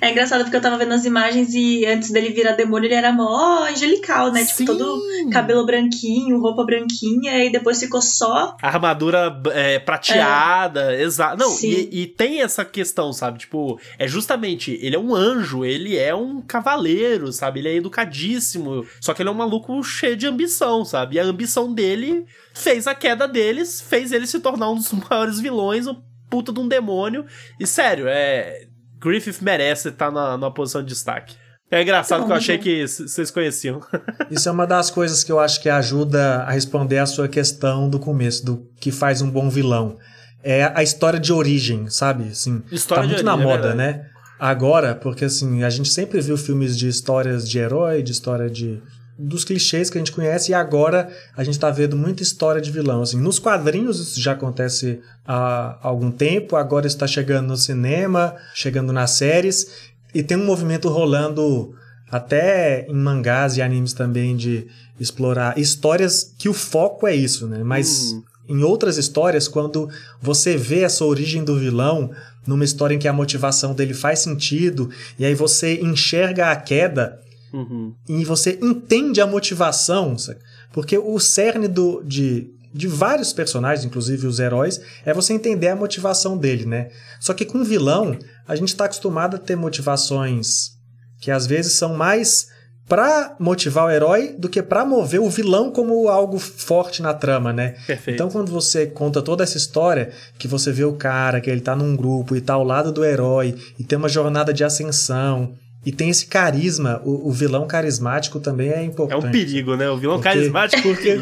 É engraçado porque eu tava vendo as imagens e antes dele virar demônio ele era mó angelical, né? Sim. Tipo, todo cabelo branquinho, roupa branquinha, e depois ficou só. Armadura é, prateada, é. exato. Não, e, e, tem essa questão, sabe? Tipo, é justamente, ele é um anjo, ele é um cavaleiro, sabe? Ele é educadíssimo, só que ele é um maluco cheio de ambição, sabe? E a ambição dele fez a queda deles, fez ele se tornar um dos maiores vilões, puta de um demônio. E sério, é. Griffith merece estar na, numa posição de destaque. É engraçado que eu achei que vocês conheciam. Isso é uma das coisas que eu acho que ajuda a responder a sua questão do começo, do que faz um bom vilão. É a história de origem, sabe? Assim, história tá muito na é moda, é né? Agora, porque assim, a gente sempre viu filmes de histórias de herói, de história de dos clichês que a gente conhece e agora a gente está vendo muita história de vilão. Assim, nos quadrinhos isso já acontece há algum tempo, agora está chegando no cinema, chegando nas séries e tem um movimento rolando até em mangás e animes também de explorar histórias que o foco é isso, né? Mas hum. em outras histórias, quando você vê essa origem do vilão numa história em que a motivação dele faz sentido e aí você enxerga a queda Uhum. E você entende a motivação, sabe? porque o cerne do, de, de vários personagens, inclusive os heróis, é você entender a motivação dele, né? Só que com o vilão, a gente está acostumado a ter motivações que às vezes são mais para motivar o herói do que para mover o vilão como algo forte na trama, né? Perfeito. Então quando você conta toda essa história, que você vê o cara, que ele tá num grupo e tá ao lado do herói e tem uma jornada de ascensão, e tem esse carisma, o, o, vilão carismático também é importante. É um perigo, né? O vilão porque, carismático porque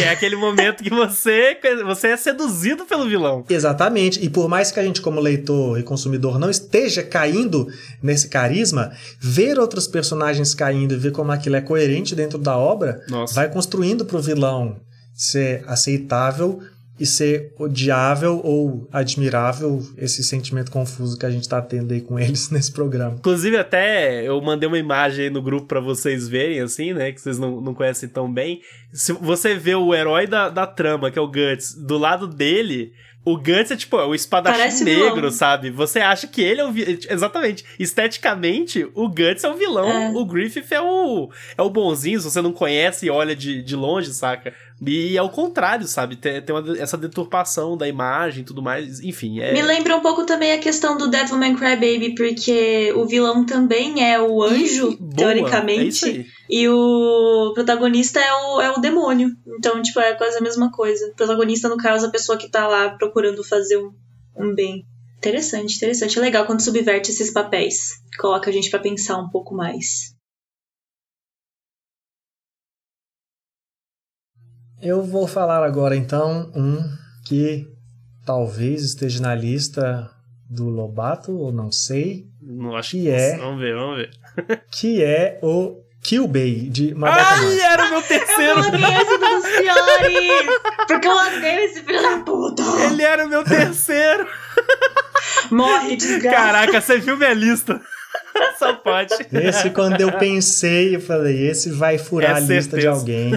é aquele momento que você, você é seduzido pelo vilão. Exatamente. E por mais que a gente, como leitor e consumidor, não esteja caindo nesse carisma, ver outros personagens caindo e ver como aquilo é coerente dentro da obra, Nossa. vai construindo pro vilão ser aceitável e ser odiável ou admirável esse sentimento confuso que a gente tá tendo aí com eles nesse programa. Inclusive, até eu mandei uma imagem no grupo para vocês verem, assim, né? Que vocês não, não conhecem tão bem. Se você vê o herói da, da trama, que é o Guts, do lado dele, o Guts é tipo, é o espadachim Parece negro, vilão. sabe? Você acha que ele é o Exatamente. Esteticamente, o Guts é o vilão. É. O Griffith é o, é o bonzinho, se você não conhece e olha de, de longe, saca? E é o contrário, sabe? Tem, tem uma, essa deturpação da imagem e tudo mais. Enfim, é... Me lembra um pouco também a questão do Devilman Crybaby, porque o vilão também é o anjo, e, boa, teoricamente. É e o protagonista é o, é o demônio. Então, tipo, é quase a mesma coisa. O protagonista, no caso, é a pessoa que tá lá procurando fazer um, um bem. Interessante, interessante. É legal quando subverte esses papéis. Coloca a gente para pensar um pouco mais. Eu vou falar agora então um que talvez esteja na lista do Lobato, ou não sei. Não acho que, que é. Vamos ver, vamos ver. que é o Kyubei de Madoka Ai, era o meu terceiro. Eu coloquei esse dos piores. Porque eu odeio esse filho da puta. Ele era o meu terceiro. Morre, desgraça. Caraca, você viu minha lista. Só pode. Esse, quando eu pensei, eu falei, esse vai furar é a lista de alguém.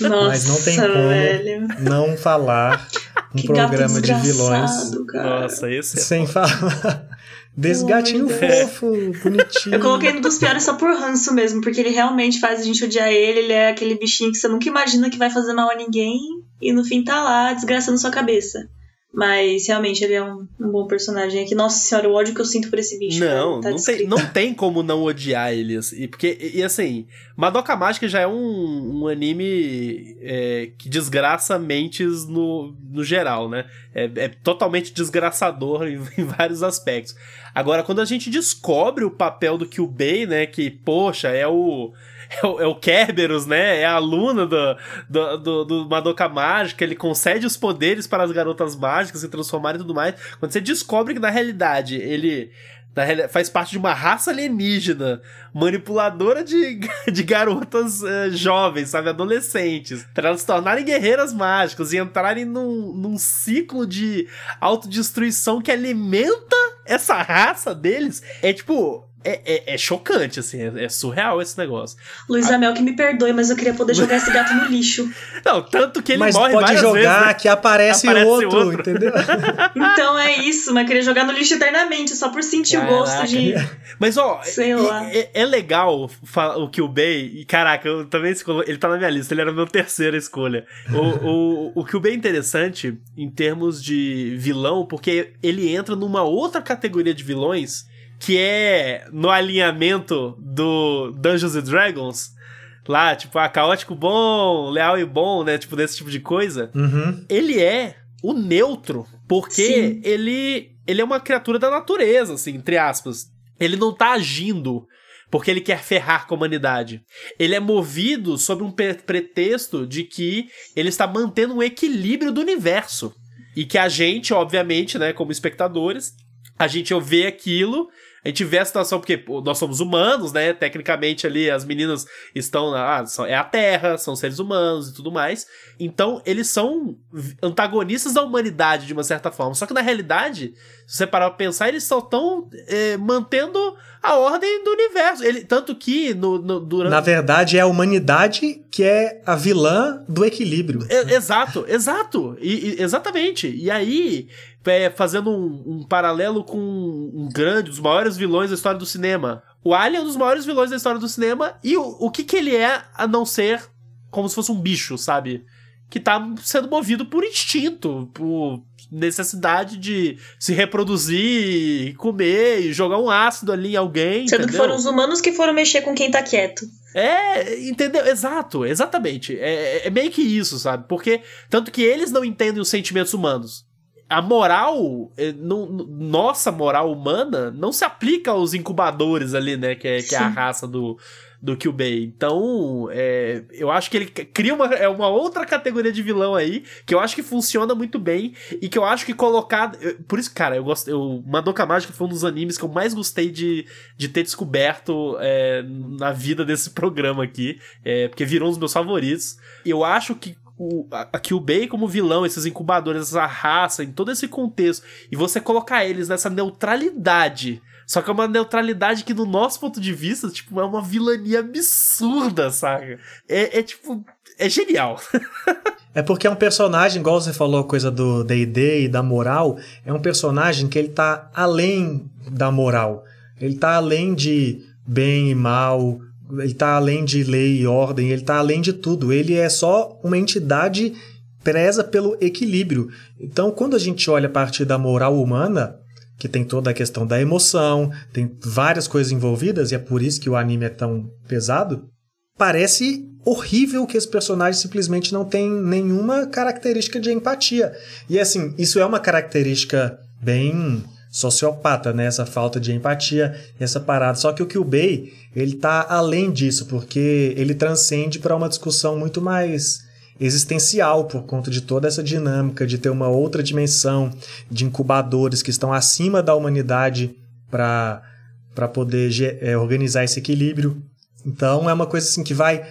Nossa, mas não tem como velho. não falar um programa de vilões. Cara. Nossa, esse é Sem falar. Desse gatinho fofo, bonitinho. Eu coloquei no dos piores só por ranço mesmo, porque ele realmente faz a gente odiar ele. Ele é aquele bichinho que você nunca imagina que vai fazer mal a ninguém e no fim tá lá desgraçando sua cabeça. Mas realmente ele é um, um bom personagem aqui. Nossa senhora, o ódio que eu sinto por esse bicho. Não, tá não, tem, não tem como não odiar ele. Assim, porque, e, e assim, Madoka Mágica já é um, um anime é, que desgraça mentes no, no geral, né? É, é totalmente desgraçador em, em, vários aspectos. Agora, quando a gente descobre o papel do Kyubei, né? Que, poxa, é o é o, é o Kerberos, né? É a aluna do, do, do, do Madoka Mágica, ele concede os poderes para as garotas mágicas se transformarem e tudo mais. Quando você descobre que na realidade ele faz parte de uma raça alienígena, manipuladora de, de garotas uh, jovens, sabe, adolescentes, para elas se tornarem guerreiras mágicas e entrarem num, num ciclo de autodestruição que alimenta essa raça deles. É tipo, é, é, é, chocante, assim, é, é, surreal esse negócio. Luiz Amel, que me perdoe, mas eu queria poder jogar esse gato no lixo. Não, tanto que ele mas morre pode jogar vezes, né? que aparece, aparece outro, outro, entendeu? então é isso, mas eu queria jogar no lixo eternamente, só por sentir caraca. o gosto de. Mas ó, Sei lá. É, é, legal o que o Bay. E caraca, eu também ele tá na minha lista, ele era a minha terceira escolha. o, o, o que o Bay é interessante em termos de vilão, porque ele entra numa outra categoria de vilões que é no alinhamento do Dungeons and Dragons, lá, tipo, ah, caótico bom, leal e bom, né? Tipo, desse tipo de coisa. Uhum. Ele é o neutro, porque Sim. ele ele é uma criatura da natureza, assim, entre aspas. Ele não tá agindo porque ele quer ferrar com a humanidade. Ele é movido sob um pretexto de que ele está mantendo um equilíbrio do universo. E que a gente, obviamente, né, como espectadores, a gente vê aquilo a gente vê a situação, porque nós somos humanos, né? Tecnicamente ali as meninas estão. Ah, é a Terra, são seres humanos e tudo mais. Então, eles são antagonistas da humanidade, de uma certa forma. Só que na realidade, se você parar pra pensar, eles só estão é, mantendo a ordem do universo. Ele, tanto que no, no, durante... Na verdade, é a humanidade que é a vilã do equilíbrio. É, exato, exato. E, e, exatamente. E aí, é, fazendo um, um, paralelo com um grande, dos maiores vilões da história do cinema. O Alien é um dos maiores vilões da história do cinema. E o, o que, que ele é a não ser como se fosse um bicho, sabe? Que tá sendo movido por instinto, por necessidade de se reproduzir, comer e jogar um ácido ali em alguém. Sendo entendeu? que foram os humanos que foram mexer com quem tá quieto. É, entendeu? Exato, exatamente. É, é meio que isso, sabe? Porque, tanto que eles não entendem os sentimentos humanos a moral, eh, não, nossa moral humana, não se aplica aos incubadores ali, né? Que é, que é a raça do, do Kyubei. Então, é, eu acho que ele cria uma, é uma outra categoria de vilão aí, que eu acho que funciona muito bem, e que eu acho que colocado. Por isso, cara, eu gosto. Eu, Madoka Mágica foi um dos animes que eu mais gostei de, de ter descoberto é, na vida desse programa aqui, é, porque virou um dos meus favoritos. Eu acho que o, o Bay como vilão, esses incubadores, essa raça, em todo esse contexto, e você colocar eles nessa neutralidade. Só que é uma neutralidade que, no nosso ponto de vista, tipo, é uma vilania absurda, saca? É, é tipo. É genial. é porque é um personagem, igual você falou, coisa do DD e da moral, é um personagem que ele tá além da moral. Ele tá além de bem e mal, ele está além de lei e ordem, ele está além de tudo. Ele é só uma entidade preza pelo equilíbrio. Então, quando a gente olha a partir da moral humana, que tem toda a questão da emoção, tem várias coisas envolvidas, e é por isso que o anime é tão pesado, parece horrível que esse personagem simplesmente não tem nenhuma característica de empatia. E assim, isso é uma característica bem sociopata, né? Essa falta de empatia, essa parada. Só que o Kyubei, ele tá além disso, porque ele transcende para uma discussão muito mais existencial por conta de toda essa dinâmica de ter uma outra dimensão de incubadores que estão acima da humanidade para para poder é, organizar esse equilíbrio. Então é uma coisa assim que vai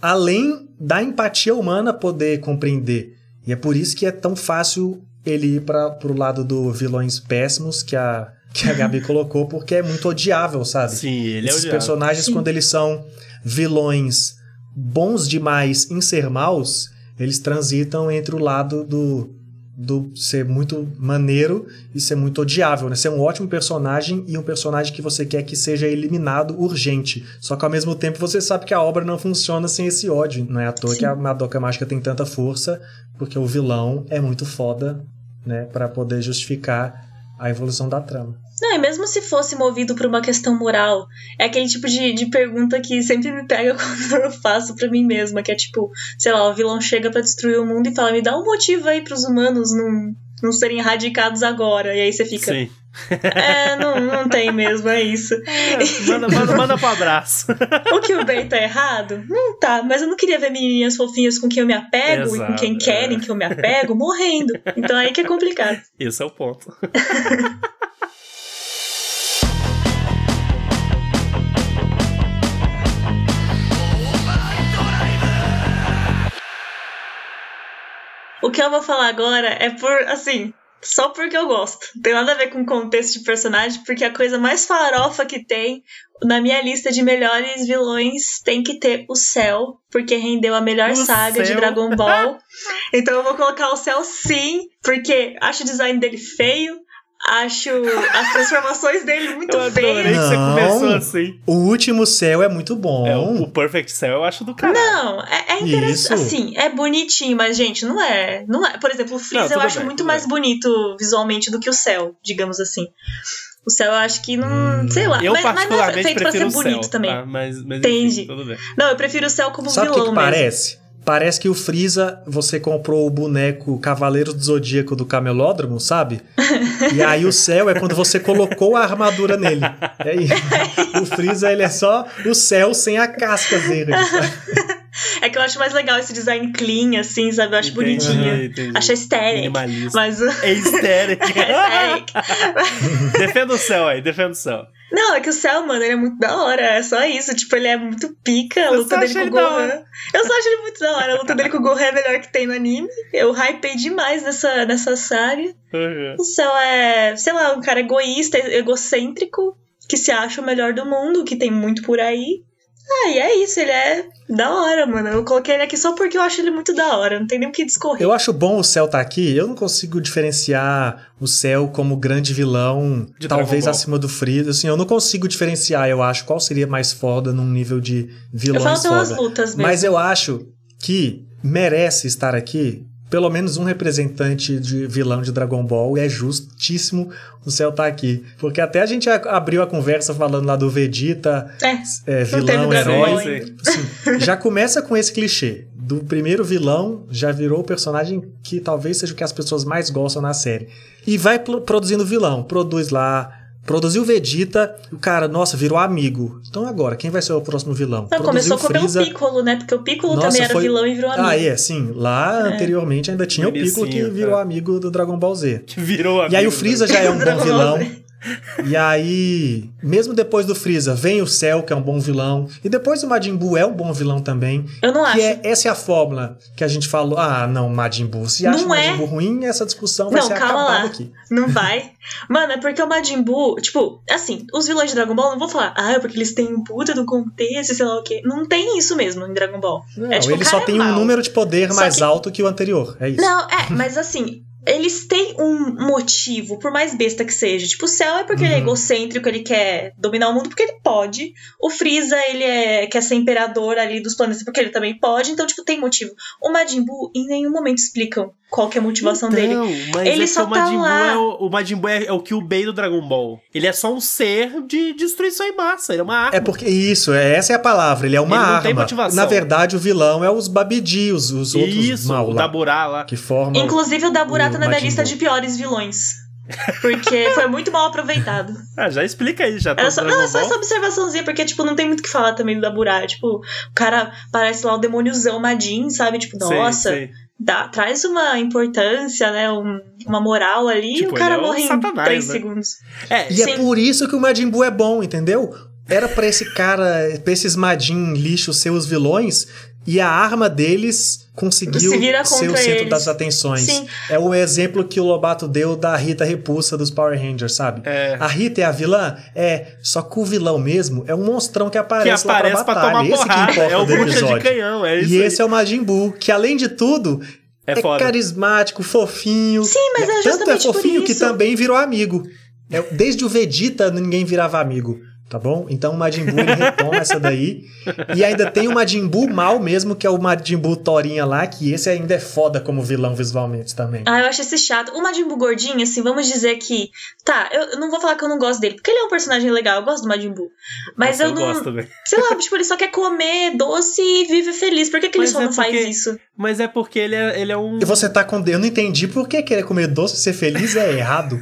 além da empatia humana poder compreender. E é por isso que é tão fácil ele ir para pro lado do vilões péssimos que a que a Gabi colocou, porque é muito odiável, sabe? Sim, ele Esses é odiável. personagens, Sim. quando eles são vilões bons demais em ser maus, eles transitam entre o lado do, do ser muito maneiro e ser muito odiável, né? Ser um ótimo personagem e um personagem que você quer que seja eliminado urgente. Só que ao mesmo tempo você sabe que a obra não funciona sem esse ódio. Não é à toa Sim. que a Madoka Mágica tem tanta força, porque o vilão é muito foda, né? para poder justificar a evolução da trama. Não, e mesmo se fosse movido por uma questão moral, é aquele tipo de, de pergunta que sempre me pega quando eu faço para mim mesma, que é tipo, sei lá, o vilão chega para destruir o mundo e fala, me dá um motivo aí pros humanos não, não serem erradicados agora. E aí você fica. Sim. É, não, não tem mesmo, é isso. É, manda, manda, manda pro abraço. o que o bem tá errado? Não tá, mas eu não queria ver menininhas fofinhas com quem eu me apego Exato, e com quem querem que eu me apego morrendo. Então aí que é complicado. Esse é o ponto. O que eu vou falar agora é por, assim, só porque eu gosto. Não tem nada a ver com o contexto de personagem, porque a coisa mais farofa que tem na minha lista de melhores vilões tem que ter o Cell, porque rendeu a melhor o saga céu. de Dragon Ball. então eu vou colocar o Cell sim, porque acho o design dele feio, Acho as transformações dele muito eu feias. que você começou assim. O último céu é muito bom. É, o, Perfect Cell eu acho do cara. Não, é, é interessante. Assim, é bonitinho, mas, gente, não é. Não é. Por exemplo, o Freeza eu acho bem, muito mais bem. bonito visualmente do que o céu, digamos assim. O céu eu acho que não. Hum. Sei lá. Eu mas, particularmente mas não é feito prefiro pra ser bonito céu, também. Tá? Mas, mas Entendi. Enfim, tudo bem. Não, eu prefiro o céu como Sabe vilão que, que mesmo. parece? Parece que o Freeza, você comprou o boneco Cavaleiro do Zodíaco do Camelódromo, sabe? E aí o céu é quando você colocou a armadura nele. É isso. O Freeza, ele é só o céu sem a casca dele. É que eu acho mais legal esse design clean, assim, sabe? Eu acho entendi, bonitinho. Entendi. Acho aesthetic. Mas... É aesthetic. é defenda o céu aí, defenda o céu. Não, é que o céu, mano, ele é muito da hora. É só isso. Tipo, ele é muito pica. A luta dele com o Gohan. Eu só acho ele muito da hora. A luta dele com o Gohan é a melhor que tem no anime. Eu hypei demais nessa, nessa saga. Uhum. O céu é, sei lá, um cara egoísta, egocêntrico, que se acha o melhor do mundo, que tem muito por aí. Ah, e é isso, ele é da hora, mano. Eu coloquei ele aqui só porque eu acho ele muito da hora, não tem nem o que discorrer. Eu acho bom o Cell tá aqui, eu não consigo diferenciar o Cell como grande vilão, de talvez acima do Freeza, assim, eu não consigo diferenciar, eu acho, qual seria mais foda num nível de falo foda. lutas mesmo. Mas eu acho que merece estar aqui pelo menos um representante de vilão de Dragon Ball e é justíssimo o céu tá aqui. Porque até a gente abriu a conversa falando lá do Vegeta, é, é, vilão, herói. Assim, já começa com esse clichê. Do primeiro vilão, já virou o personagem que talvez seja o que as pessoas mais gostam na série. E vai produzindo vilão. Produz lá Produziu Vegeta, o cara, nossa, virou amigo. Então agora, quem vai ser o próximo vilão? Não, começou com o Piccolo, né? Porque o Piccolo nossa, também era foi... vilão e virou amigo. Ah, é, sim. Lá é. anteriormente ainda tinha o Piccolo que virou é. amigo do Dragon Ball Z. Que virou amigo. E aí o Freeza já é um bom vilão. E aí, mesmo depois do Freeza, vem o Cell, que é um bom vilão. E depois o Majin Buu é um bom vilão também. Eu não que acho. É, essa é a fórmula que a gente falou. Ah, não, Majin Buu. Se acha o Majin é. Buu ruim, essa discussão vai não, ser calma acabada lá. aqui. Não vai. Mano, é porque o Majin Buu, tipo, assim, os vilões de Dragon Ball não vou falar, ah, é porque eles têm um puta do contexto, sei lá o quê. Não tem isso mesmo em Dragon Ball. Não, é, tipo, ele só tem é um número de poder mais que... alto que o anterior. É isso. Não, é, mas assim, eles têm um motivo, por mais besta que seja. Tipo, o Cell é porque uhum. ele é uhum. egocêntrico, ele quer dominar o mundo porque ele pode. O Freeza, ele é, quer ser imperador ali dos planetas porque ele também pode. Então, tipo, tem motivo. O Majin Buu, em nenhum momento explicam qual que é a motivação então, dele. Mas ele é só o Majin tá lá. É o, o Majin Buu é, é o que o Bey do Dragon Ball. Ele é só um ser de destruição em massa. Ele é uma arma. É porque isso, é, essa é a palavra. Ele é uma ele arma. Não tem motivação. Na verdade, o vilão é os Babidi, os, os outros isso, mal o. Daburá lá. Que formam. Inclusive, o Daburá na minha lista de piores vilões. Porque foi muito mal aproveitado. Ah, já explica aí, já. Tá só, não, é só essa observaçãozinha, porque, tipo, não tem muito o que falar também do Daburá. Tipo, o cara parece lá o demôniozão Madin, sabe? Tipo, nossa, sei, sei. Dá, traz uma importância, né? Um, uma moral ali tipo, e o cara é morre em 3 né? segundos. É, e é Sim. é por isso que o Majin Buu é bom, entendeu? Era pra esse cara, pra esses Majin lixo ser os vilões, e a arma deles conseguiu Se ser o centro eles. das atenções. Sim. É o exemplo que o Lobato deu da Rita Repulsa dos Power Rangers, sabe? É. A Rita é a vilã? É, só que o vilão mesmo é um monstrão que aparece, que aparece lá pra batalha. Pra tomar esse porrada. que importa é o do episódio. de canhão, é isso e aí. esse é o Majin Buu, que além de tudo, É, é carismático, fofinho. Sim, mas é Tanto é fofinho que também virou amigo. É, desde o Vegeta ninguém virava amigo tá bom? Então o Majin Buu ele retoma essa daí. E ainda tem o Majin Buu mal mesmo, que é o Majin Buu Torinha lá, que esse ainda é foda como vilão visualmente também. Ah, eu acho esse chato. O Majin Buu gordinho, assim, vamos dizer que... Tá, eu, não vou falar que eu não gosto dele, porque ele é um personagem legal, eu gosto do Majin Buu. Mas Nossa, eu, eu não... Gosto, também. sei lá, tipo, ele só quer comer doce e vive feliz. Por que, que ele só é não porque... faz isso? Mas é porque ele é, ele é um... E você tá com... Eu não entendi por que querer comer doce e ser feliz é errado.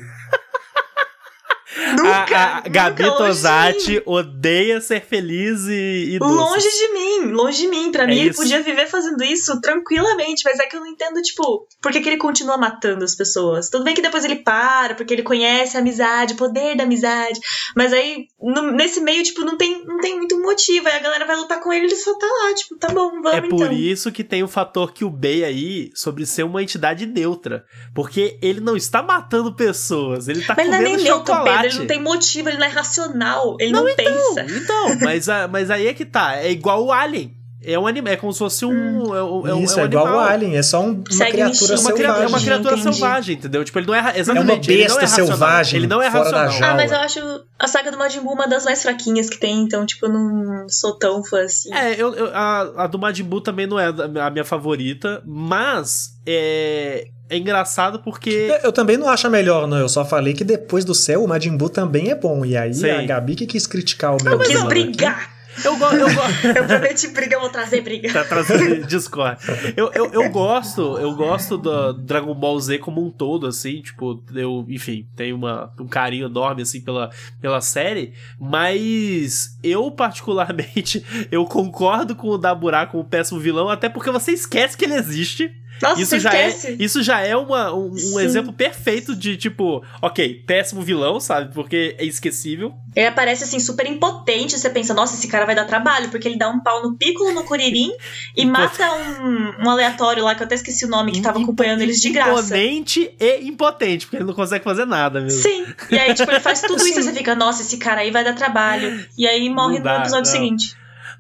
Nunca, a, a Gabi Tosati odeia ser feliz e, e Longe de mim, longe de mim. Pra é mim, isso. ele podia viver fazendo isso tranquilamente, mas é que eu não entendo, tipo, por que, que ele continua matando as pessoas? Tudo bem que depois ele para, porque ele conhece a amizade, o poder da amizade, mas aí, no, nesse meio, tipo, não tem, não tem muito motivo. Aí a galera vai lutar com ele ele só tá lá, tipo, tá bom, vamos É por então. isso que tem o fator que o Bey aí sobre ser uma entidade neutra. Porque ele não está matando pessoas, ele tá mas comendo ele não é nem chocolate. Neutro, Pedro, ele não tem motivo, ele não é racional, ele não, não então, pensa. Então, mas, mas aí é que tá. É igual o Alien. É um animal, é como se fosse um. Hum. É, é, Isso, é, um é igual o Alien, é só um, uma Segue criatura uma, selvagem. É uma criatura Entendi. selvagem, entendeu? Tipo, ele não é. Exatamente, é uma besta ele não é selvagem. Ele não é racional. Ah, mas eu acho a saga do Majin Buu uma das mais fraquinhas que tem, então, tipo, eu não sou tão fã assim. É, eu, eu a, a do Majin Buu também não é a minha favorita, mas. É. É engraçado porque. Eu, eu, também não acho a melhor, não. Eu só falei que depois do céu o Majin Buu também é bom. E aí Sim. a Gabi que quis criticar o meu. Eu quis brigar! Aqui. Eu, go eu, go eu prometi briga, eu vou trazer briga. Tá trazendo Discord. Eu, eu, eu gosto, eu gosto do Dragon Ball Z como um todo, assim, tipo, eu, enfim, tenho uma, um carinho enorme, assim, pela, pela série, mas eu, particularmente, eu concordo com o Daburá como péssimo vilão, até porque você esquece que ele existe. Nossa, isso já esquece. é Isso já é uma, um, um exemplo perfeito de, tipo, ok, péssimo vilão, sabe? Porque é esquecível. Ele aparece, assim, super impotente. Você pensa, nossa, esse cara vai dar trabalho, porque ele dá um pau no Piccolo, no Kuririn e mata um, um aleatório lá, que eu até esqueci o nome, que tava acompanhando eles de graça. Imponente e impotente, porque ele não consegue fazer nada mesmo. Sim. E aí, tipo, ele faz tudo isso e você fica, nossa, esse cara aí vai dar trabalho. E aí morre dá, no episódio não. seguinte.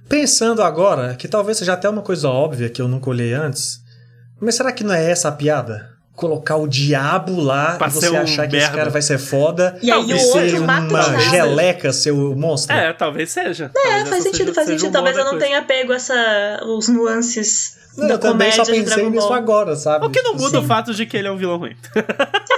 Pensando agora, que talvez seja até uma coisa óbvia que eu não colhei antes, mas será que não é essa a piada? Colocar o diabo lá pra e você achar que esse cara vai ser foda e, aí e ser uma geleca, seu monstro? É, talvez seja. É, talvez faz sentido, seja, faz sentido. Talvez eu não coisa. tenha pego essa, os nuances não, da eu também só pensei nisso agora, sabe? O que não muda Sim. o fato de que ele é um vilão ruim.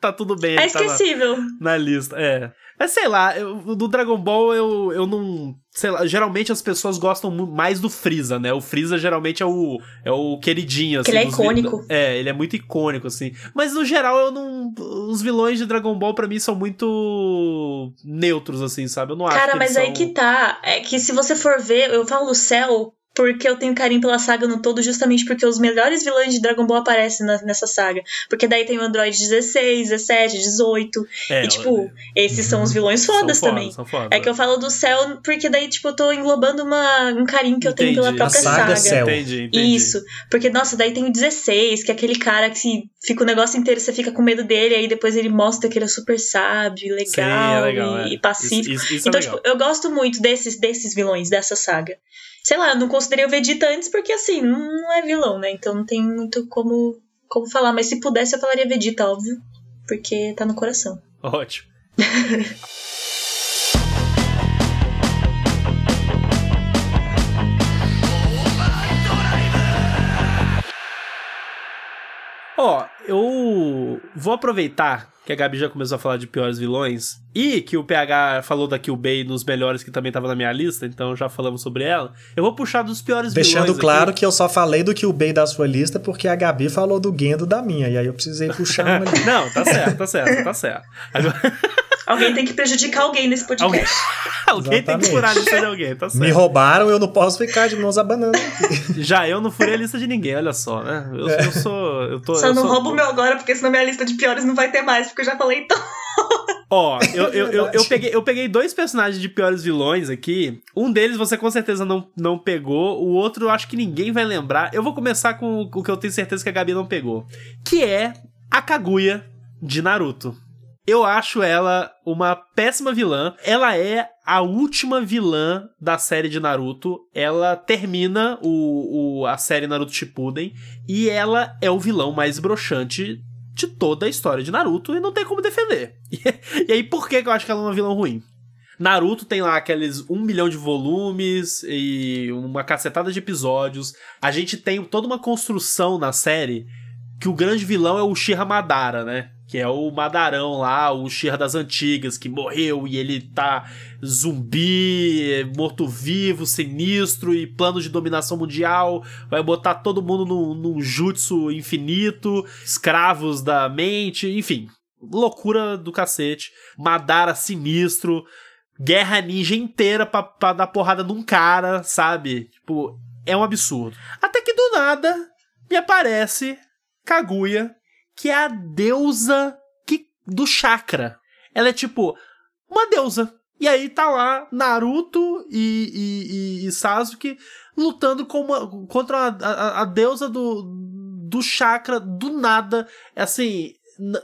tá tudo bem. É esquecível. Tá na, na, lista, é. Mas sei lá, eu, do Dragon Ball eu, eu não. Sei lá, geralmente as pessoas gostam mais do Freeza, né? O Freeza geralmente é o, é o queridinho, assim. ele é icônico. É, ele é muito icônico, assim. Mas no geral eu não. Os vilões de Dragon Ball para mim são muito neutros, assim, sabe? Eu não acho Cara, mas são... aí que tá. É que se você for ver, eu falo o céu porque eu tenho carinho pela saga no todo, justamente porque os melhores vilões de Dragon Ball aparecem na, nessa saga. Porque daí tem o Android 16, 17, 18. É, e, tipo, esses são os vilões fodas são também. Foda, foda. É que eu falo do céu, porque daí, tipo, eu tô englobando uma, um carinho que eu entendi. tenho pela própria A saga. saga. Entendi, entendi. Isso. Porque, nossa, daí tem o 16, que é aquele cara que se fica o negócio inteiro, você fica com medo dele, aí depois ele mostra que ele é super sábio, legal, Sim, é legal e, é. e, pacífico. Isso, isso, isso é então, tipo, eu gosto muito desses, desses vilões, dessa saga sei lá, eu não considerei o Vegeta antes porque, assim, não é vilão, né? Então não tem muito como, como falar. Mas se pudesse, eu falaria Vegeta, óbvio. Porque tá no coração. Ótimo. Ó, eu vou aproveitar que a Gabi já começou a falar de piores vilões, e que o PH falou da Kill Bay nos melhores que também tava na minha lista, então já falamos sobre ela. Eu vou puxar dos piores Deixando vilões. Deixando claro aqui. que eu só falei do Kill Bay da sua lista porque a Gabi falou do Gendo da minha, e aí eu precisei puxar uma. Não, tá certo, tá certo, tá certo. Agora... Alguém tem que prejudicar alguém nesse podcast. Alguém, alguém tem que furar a lista de alguém, tá certo. Me roubaram, eu não posso ficar de mãos abanando. Já eu não furei a lista de ninguém, olha só, né? Eu, é. eu sou. Eu tô, só eu não sou... rouba o meu agora, porque senão minha lista de piores não vai ter mais, porque eu já falei então. Ó, eu, eu, eu, eu, peguei, eu peguei dois personagens de piores vilões aqui. Um deles você com certeza não, não pegou. O outro eu acho que ninguém vai lembrar. Eu vou começar com o que eu tenho certeza que a Gabi não pegou. Que é a Kaguya de Naruto. Eu acho ela uma péssima vilã. Ela é a última vilã da série de Naruto. Ela termina o, o a série Naruto Shippuden e ela é o vilão mais broxante de toda a história de Naruto e não tem como defender. E, aí, por que, que eu acho que ela é uma vilã ruim? Naruto tem lá aqueles um milhão de volumes e uma cacetada de episódios. A gente tem toda uma construção na série que o grande vilão é o Shira Madara, né? Que é o Madarão lá, o Shira das antigas, que morreu e ele tá zumbi, morto-vivo, sinistro e plano de dominação mundial. Vai botar todo mundo num, num jutsu infinito, escravos da mente, enfim. Loucura do cacete. Madara sinistro. Guerra ninja inteira pra, pra dar porrada num cara, sabe? Tipo, é um absurdo. Até que do nada me aparece Kaguya que é a deusa que, do chakra. Ela é tipo uma deusa. E aí tá lá Naruto e, e, e, e Sasuke lutando uma, contra a, a, a, deusa do, do chakra do nada. Assim,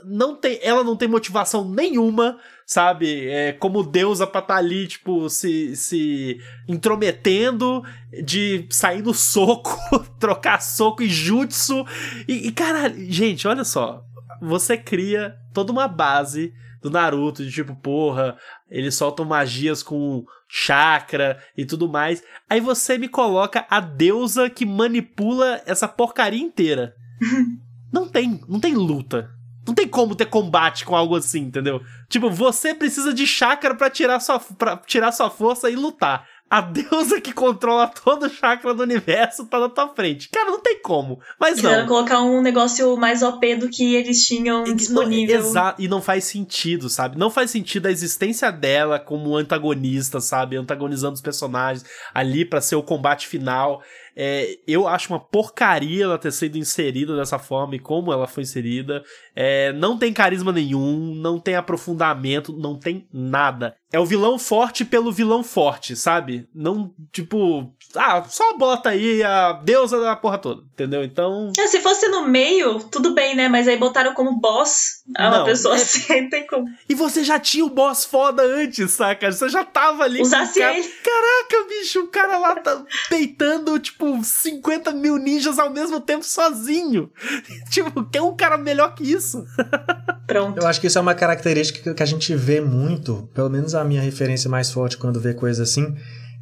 não tem, ela não tem motivação nenhuma, sabe? É como deusa pra tá ali, tipo, se, se intrometendo, de sair no soco, trocar soco e jutsu. E, e caralho, gente, olha só. Você cria toda uma base do Naruto, de tipo, porra, eles soltam magias com chakra e tudo mais. Aí você me coloca a deusa que manipula essa porcaria inteira. não tem, não tem luta. Não tem como ter combate com algo assim, entendeu? Tipo, você precisa de chakra para tirar sua para tirar sua força e lutar a deusa que controla todo o chakra do universo tá na tua frente. Cara, não tem como. Mas Quiseram não. colocar um negócio mais OP do que eles tinham disponível. Exato, e não faz sentido, sabe? Não faz sentido a existência dela como antagonista, sabe? Antagonizando os personagens ali para ser o combate final. É, eu acho uma porcaria ela ter sido inserida dessa forma e como ela foi inserida. É, não tem carisma nenhum, não tem aprofundamento, não tem nada. É o vilão forte pelo vilão forte, sabe? Não, tipo, ah, só bota aí a deusa da porra toda, entendeu? Então. É, se fosse no meio, tudo bem, né? Mas aí botaram como boss a uma não, pessoa é... assim, tem como. E você já tinha o boss foda antes, saca? Você já tava ali. Usasse cara... ele. Caraca, bicho, o cara lá tá peitando, tipo, 50 mil ninjas ao mesmo tempo sozinho. tipo, quer um cara melhor que isso? Pronto. Eu acho que isso é uma característica que a gente vê muito, pelo menos a minha referência mais forte quando vê coisa assim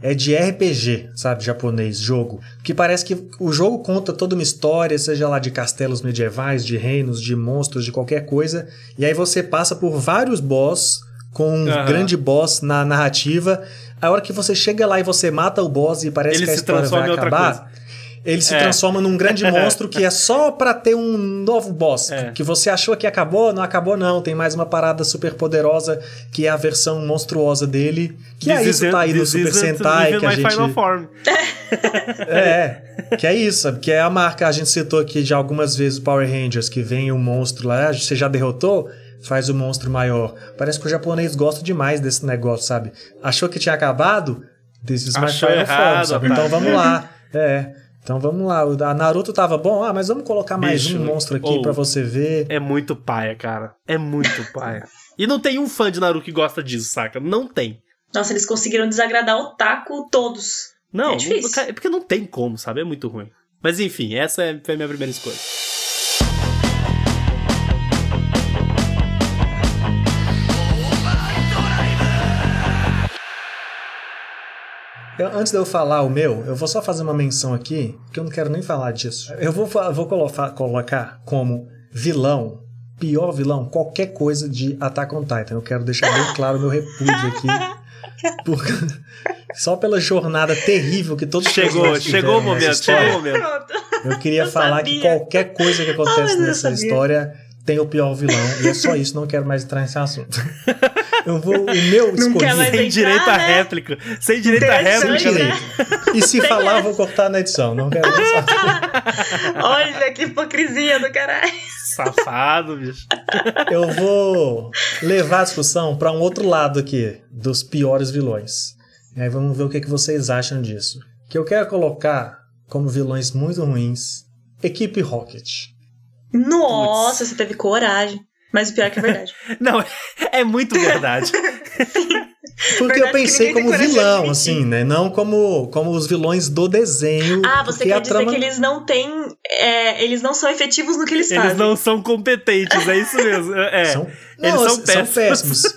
é de RPG, sabe, japonês, jogo. Que parece que o jogo conta toda uma história, seja lá de castelos medievais, de reinos, de monstros, de qualquer coisa, e aí você passa por vários boss com um uhum. grande boss na narrativa. A hora que você chega lá e você mata o boss e parece Ele que a história vai acabar, ele se é. transforma num grande monstro que é só para ter um novo boss. É. Que você achou que acabou, não acabou não. Tem mais uma parada super poderosa que é a versão monstruosa dele. Que é isso, tá aí no Super Sentai que a gente... Final Form. é, que é isso. Que é a marca, a gente citou aqui já algumas vezes o Power Rangers, que vem o um monstro lá, você já derrotou? Faz o monstro maior. Parece que o japonês gosta demais desse negócio, sabe? Achou que tinha acabado? This is my Final Form, sabe? Então vamos lá. É. Então vamos lá, a Naruto tava bom, ah, mas vamos colocar mais Bicho, um monstro aqui oh, para você ver. É muito paia, cara. É muito paia. e não tem um fã de Naruto que gosta disso, saca? Não tem. Nossa, eles conseguiram desagradar o taco todos. Não, é, é porque não tem como, sabe? É muito ruim. Mas enfim, essa é, foi a minha primeira escolha. Eu, antes de eu falar o meu, eu vou só fazer uma menção aqui, que eu não quero nem falar disso. Eu vou, vou colocar, colocar como vilão, pior vilão, qualquer coisa de Attack on Titan. Eu quero deixar bem claro o meu repúdio aqui. Porque, só pela jornada terrível que todos chegou chegou o momento chegou o momento eu queria eu falar sabia. que qualquer coisa que acontece nessa história tem o pior vilão e é só isso não quero mais entrar nesse assunto Eu vou. O meu escolhido. Sem direito à né? réplica. Sem direito à réplica. Sem direito. E se Tem falar, eu vou cortar na edição. Não quero Olha que hipocrisia do caralho. Safado, bicho. Eu vou levar a discussão para um outro lado aqui, dos piores vilões. E aí vamos ver o que, que vocês acham disso. Que eu quero colocar como vilões muito ruins Equipe Rocket. Nossa, Puts. você teve coragem. Mas o pior é que é verdade. Não, é muito verdade. Porque eu pensei como vilão, assim, né? Não como, como os vilões do desenho. Ah, você quer dizer trama... que eles não têm. É, eles não são efetivos no que eles, eles fazem. Eles não são competentes, é isso mesmo. É. São, eles não, são péssimos. São péssimos.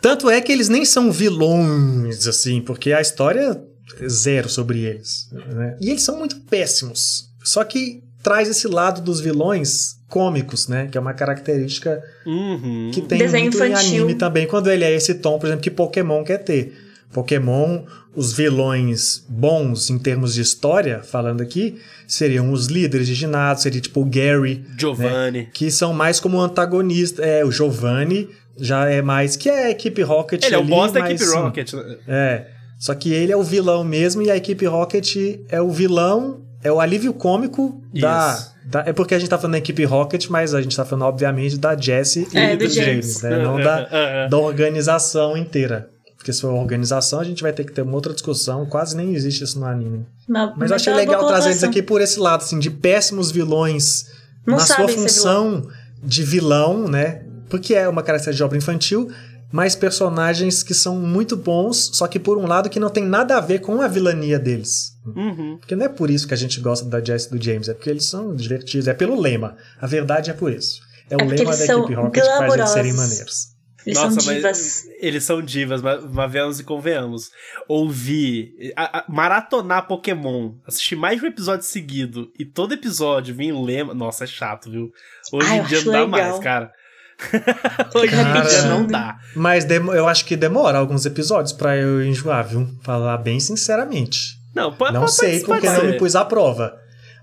Tanto é que eles nem são vilões, assim, porque a história é zero sobre eles. Né? E eles são muito péssimos. Só que traz esse lado dos vilões cômicos, né? Que é uma característica uhum. que tem Desenho muito infantil. em anime também, quando ele é esse tom, por exemplo, que Pokémon quer ter. Pokémon, os vilões bons em termos de história, falando aqui, seriam os líderes de ginásio, seria tipo o Gary, Giovanni, né? que são mais como antagonista. É, o Giovanni já é mais que é a equipe Rocket. Ele ali, é o boss da equipe sim, Rocket. É. Só que ele é o vilão mesmo e a equipe Rocket é o vilão, é o alívio cômico da, da, É porque a gente tá falando da equipe Rocket, mas a gente tá falando, obviamente, da Jessie é, e do, do James, James né? Não da, da organização inteira. Porque se for organização, a gente vai ter que ter uma outra discussão. Quase nem existe isso no anime. Mas, mas eu achei legal trazer eles aqui por esse lado, assim, de péssimos vilões Não na sua função vilão. de vilão, né? Porque é uma característica de obra infantil, mas personagens que são muito bons, só que por um lado que não tem nada a ver com a vilania deles. Uhum. Porque não é por isso que a gente gosta da Jess e do James, é porque eles são divertidos, é pelo lema. A verdade é por isso. É o é lema da equipe Rocket que faz eles serem maneiros. Eles Nossa, são divas. eles são divas, mas, mas venhamos e convenhamos. Ouvir, a, a, maratonar Pokémon, assistir mais de um episódio seguido e todo episódio vir lema. Nossa, é chato, viu? Hoje Ai, em dia não dá legal. mais, cara. Hoje em dia não dá. Mas eu acho que demora alguns episódios para eu enjoar, viu? Falar bem sinceramente. Não, pode Não sei porque não me pus à prova.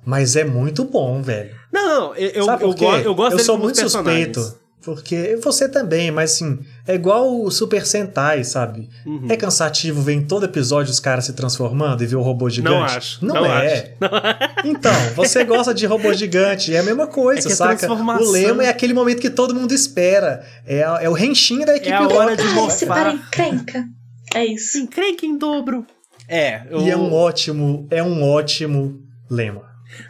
Mas é muito bom, velho. Não, não, eu, eu, eu, eu gosto Eu sou muito suspeito. Porque você também, mas assim, é igual o Super Sentai, sabe? Uhum. É cansativo ver em todo episódio os caras se transformando e ver o robô gigante? Não acho. Não, não é. Acho. Então, você gosta de robô gigante, é a mesma coisa, é saca? O lema é aquele momento que todo mundo espera. É, a, é o renchinho da equipe é a hora de morfar. para encrenca. É isso. Encrenca em dobro. É. Eu... E é um ótimo, é um ótimo lema.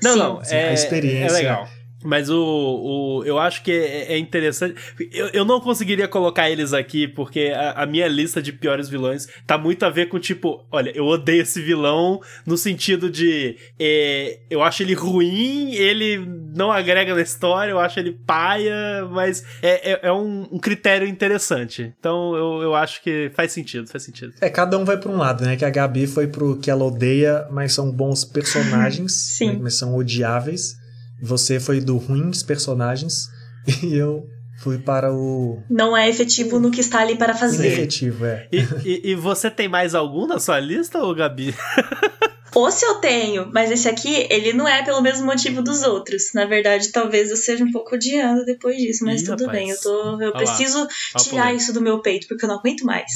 Não, Sim. não. Assim, é, a experiência. É legal. Mas o, o, eu acho que é, é interessante. Eu, eu não conseguiria colocar eles aqui, porque a, a, minha lista de piores vilões tá muito a ver com, tipo, olha, eu odeio esse vilão no sentido de. É, eu acho ele ruim, ele não agrega na história, eu acho ele paia, mas é, é, é um, um, critério interessante. Então eu, eu acho que faz sentido, faz sentido. É, cada um vai pra um lado, né? Que a Gabi foi pro que ela odeia, mas são bons personagens, Sim. Né? mas são odiáveis. Você foi do ruins personagens e eu fui para o. Não é efetivo no que está ali para fazer. Efetivo, é. E, e, e, você tem mais algum na sua lista, ou Gabi? Ou se eu tenho, mas esse aqui, ele não é pelo mesmo motivo dos outros. Na verdade, talvez eu seja um pouco odiando depois disso, mas Ih, tudo rapaz. bem. Eu, tô, eu preciso tirar isso do meu peito, porque eu não aguento mais.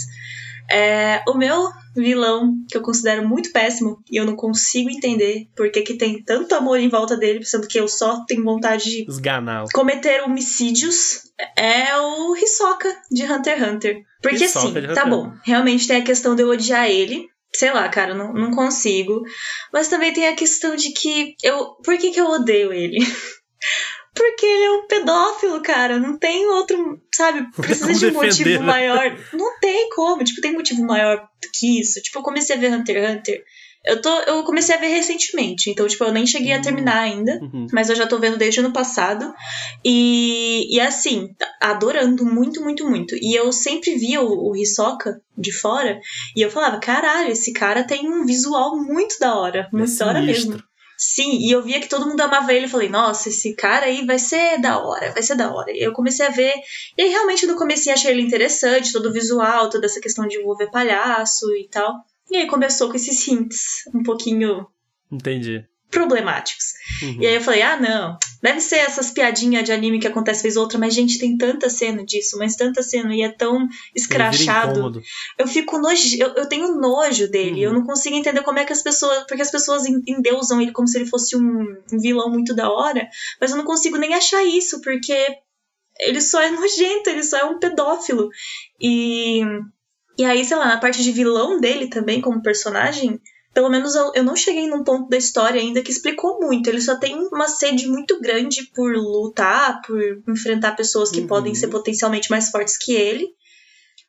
É, o meu vilão, que eu considero muito péssimo, e eu não consigo entender por que, tem tanto amor em volta dele, sendo que eu só tenho vontade de Esganar. cometer homicídios, é o Hisoka de Hunter x Hunter. Porque Hisoka assim, tá bom, realmente tem a questão de eu odiar ele, sei lá, cara, não, não consigo. Mas também tem a questão de que eu. Por que, que eu odeio ele? Porque ele é um pedófilo, cara. Não tem outro. Sabe? Precisa de um motivo né? maior. Não tem como. Tipo, tem motivo maior que isso. Tipo, eu comecei a ver Hunter x Hunter. Eu, tô, eu comecei a ver recentemente, então, tipo, eu nem cheguei a hum. terminar ainda, uhum. mas eu já tô vendo desde o ano passado. E, e assim, adorando muito, muito, muito. E eu sempre via o, o Hisoka de fora, e eu falava, caralho, esse cara tem um visual muito da hora, muito é da hora mesmo. Sim, e eu via que todo mundo amava ele. Eu falei, nossa, esse cara aí vai ser da hora, vai ser da hora. E eu comecei a ver. E aí, realmente, no começo achei ele interessante, todo o visual, toda essa questão de envolver palhaço e tal. E aí começou com esses hints um pouquinho. Entendi problemáticos. Uhum. E aí eu falei, ah, não, deve ser essas piadinhas de anime que acontece vez ou outra, mas gente, tem tanta cena disso, mas tanta cena e é tão escrachado. Eu fico nojo, eu, eu tenho nojo dele, uhum. eu não consigo entender como é que as pessoas, porque as pessoas endeusam ele como se ele fosse um, um vilão muito da hora, mas eu não consigo nem achar isso, porque ele só é nojento, ele só é um pedófilo. E, e aí, sei lá, na parte de vilão dele também, como personagem, pelo menos eu, eu não cheguei num ponto da história ainda que explicou muito. Ele só tem uma sede muito grande por lutar, por enfrentar pessoas que uhum. podem ser potencialmente mais fortes que ele.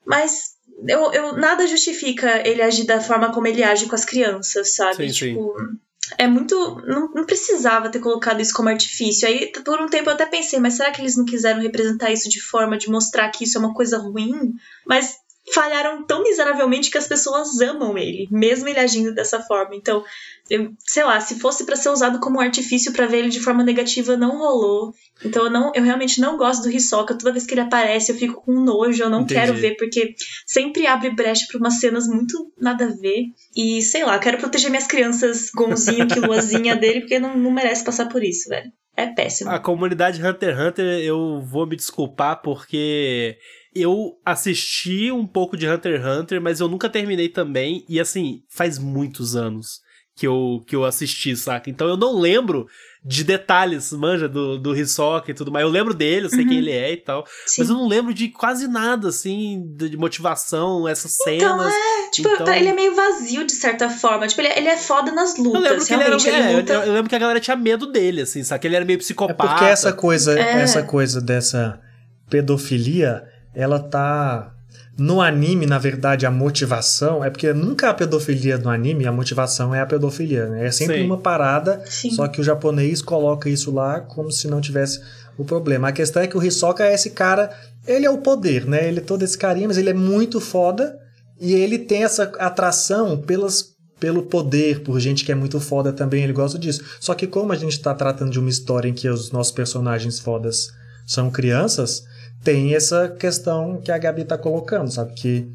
Mas eu, eu, nada justifica ele agir da forma como ele age com as crianças, sabe? Sim, tipo. Sim é muito. Não, não, precisava ter colocado isso como artifício. Aí, por um tempo, eu até pensei, mas será que eles não quiseram representar isso de forma de mostrar que isso é uma coisa ruim? Mas falharam tão miseravelmente que as pessoas amam ele, mesmo ele agindo dessa forma. Então, eu, sei lá, se fosse para ser usado como artifício para ver ele de forma negativa, não rolou. Então, eu, não, eu realmente não gosto do Hisoka. Toda vez que ele aparece, eu fico com nojo, eu não Entendi. quero ver, porque sempre abre brecha pra umas cenas muito nada a ver. E, sei lá, quero proteger minhas crianças, Gonzinho, que luazinha dele, porque não, não merece passar por isso, velho. É péssimo. A comunidade Hunter x Hunter, eu vou me desculpar porque eu assisti um pouco de Hunter x Hunter, mas eu nunca terminei também. E assim, faz muitos anos que eu, que eu assisti, saca? Então eu não lembro de detalhes, manja, do, do Hisoka e tudo mais. Eu lembro dele, eu sei uhum. quem ele é e tal. Sim. Mas eu não lembro de quase nada, assim, de motivação, essas então, cenas. É, tipo, então... ele é meio vazio de certa forma. Tipo, ele, é, ele é foda nas lutas. Eu lembro que ele era. Ele luta... eu, eu, lembro que a galera tinha medo dele, assim, sabe? Que ele era meio psicopata. É porque essa coisa, é. essa coisa dessa pedofilia ela tá no anime, na verdade, a motivação é porque nunca a pedofilia no anime, a motivação é a pedofilia, né? É sempre Sim. uma parada, Sim. só que o japonês coloca isso lá como se não tivesse o problema. A questão é que o Hisoka é esse cara, ele é o poder, né? Ele é todo esse carinha, mas ele é muito foda e ele tem essa atração pelas pelo poder, por gente que é muito foda também, ele gosta disso. Só que como a gente está tratando de uma história em que os nossos personagens fodas são crianças, tem essa questão que a Gabi tá colocando, sabe? Que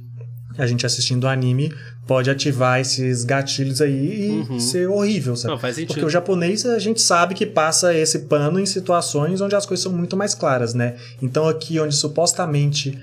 a gente assistindo o anime pode ativar esses gatilhos aí e uhum. ser horrível, sabe? Não, faz sentido. Porque o japonês a gente sabe que passa esse pano em situações onde as coisas são muito mais claras, né? Então aqui onde supostamente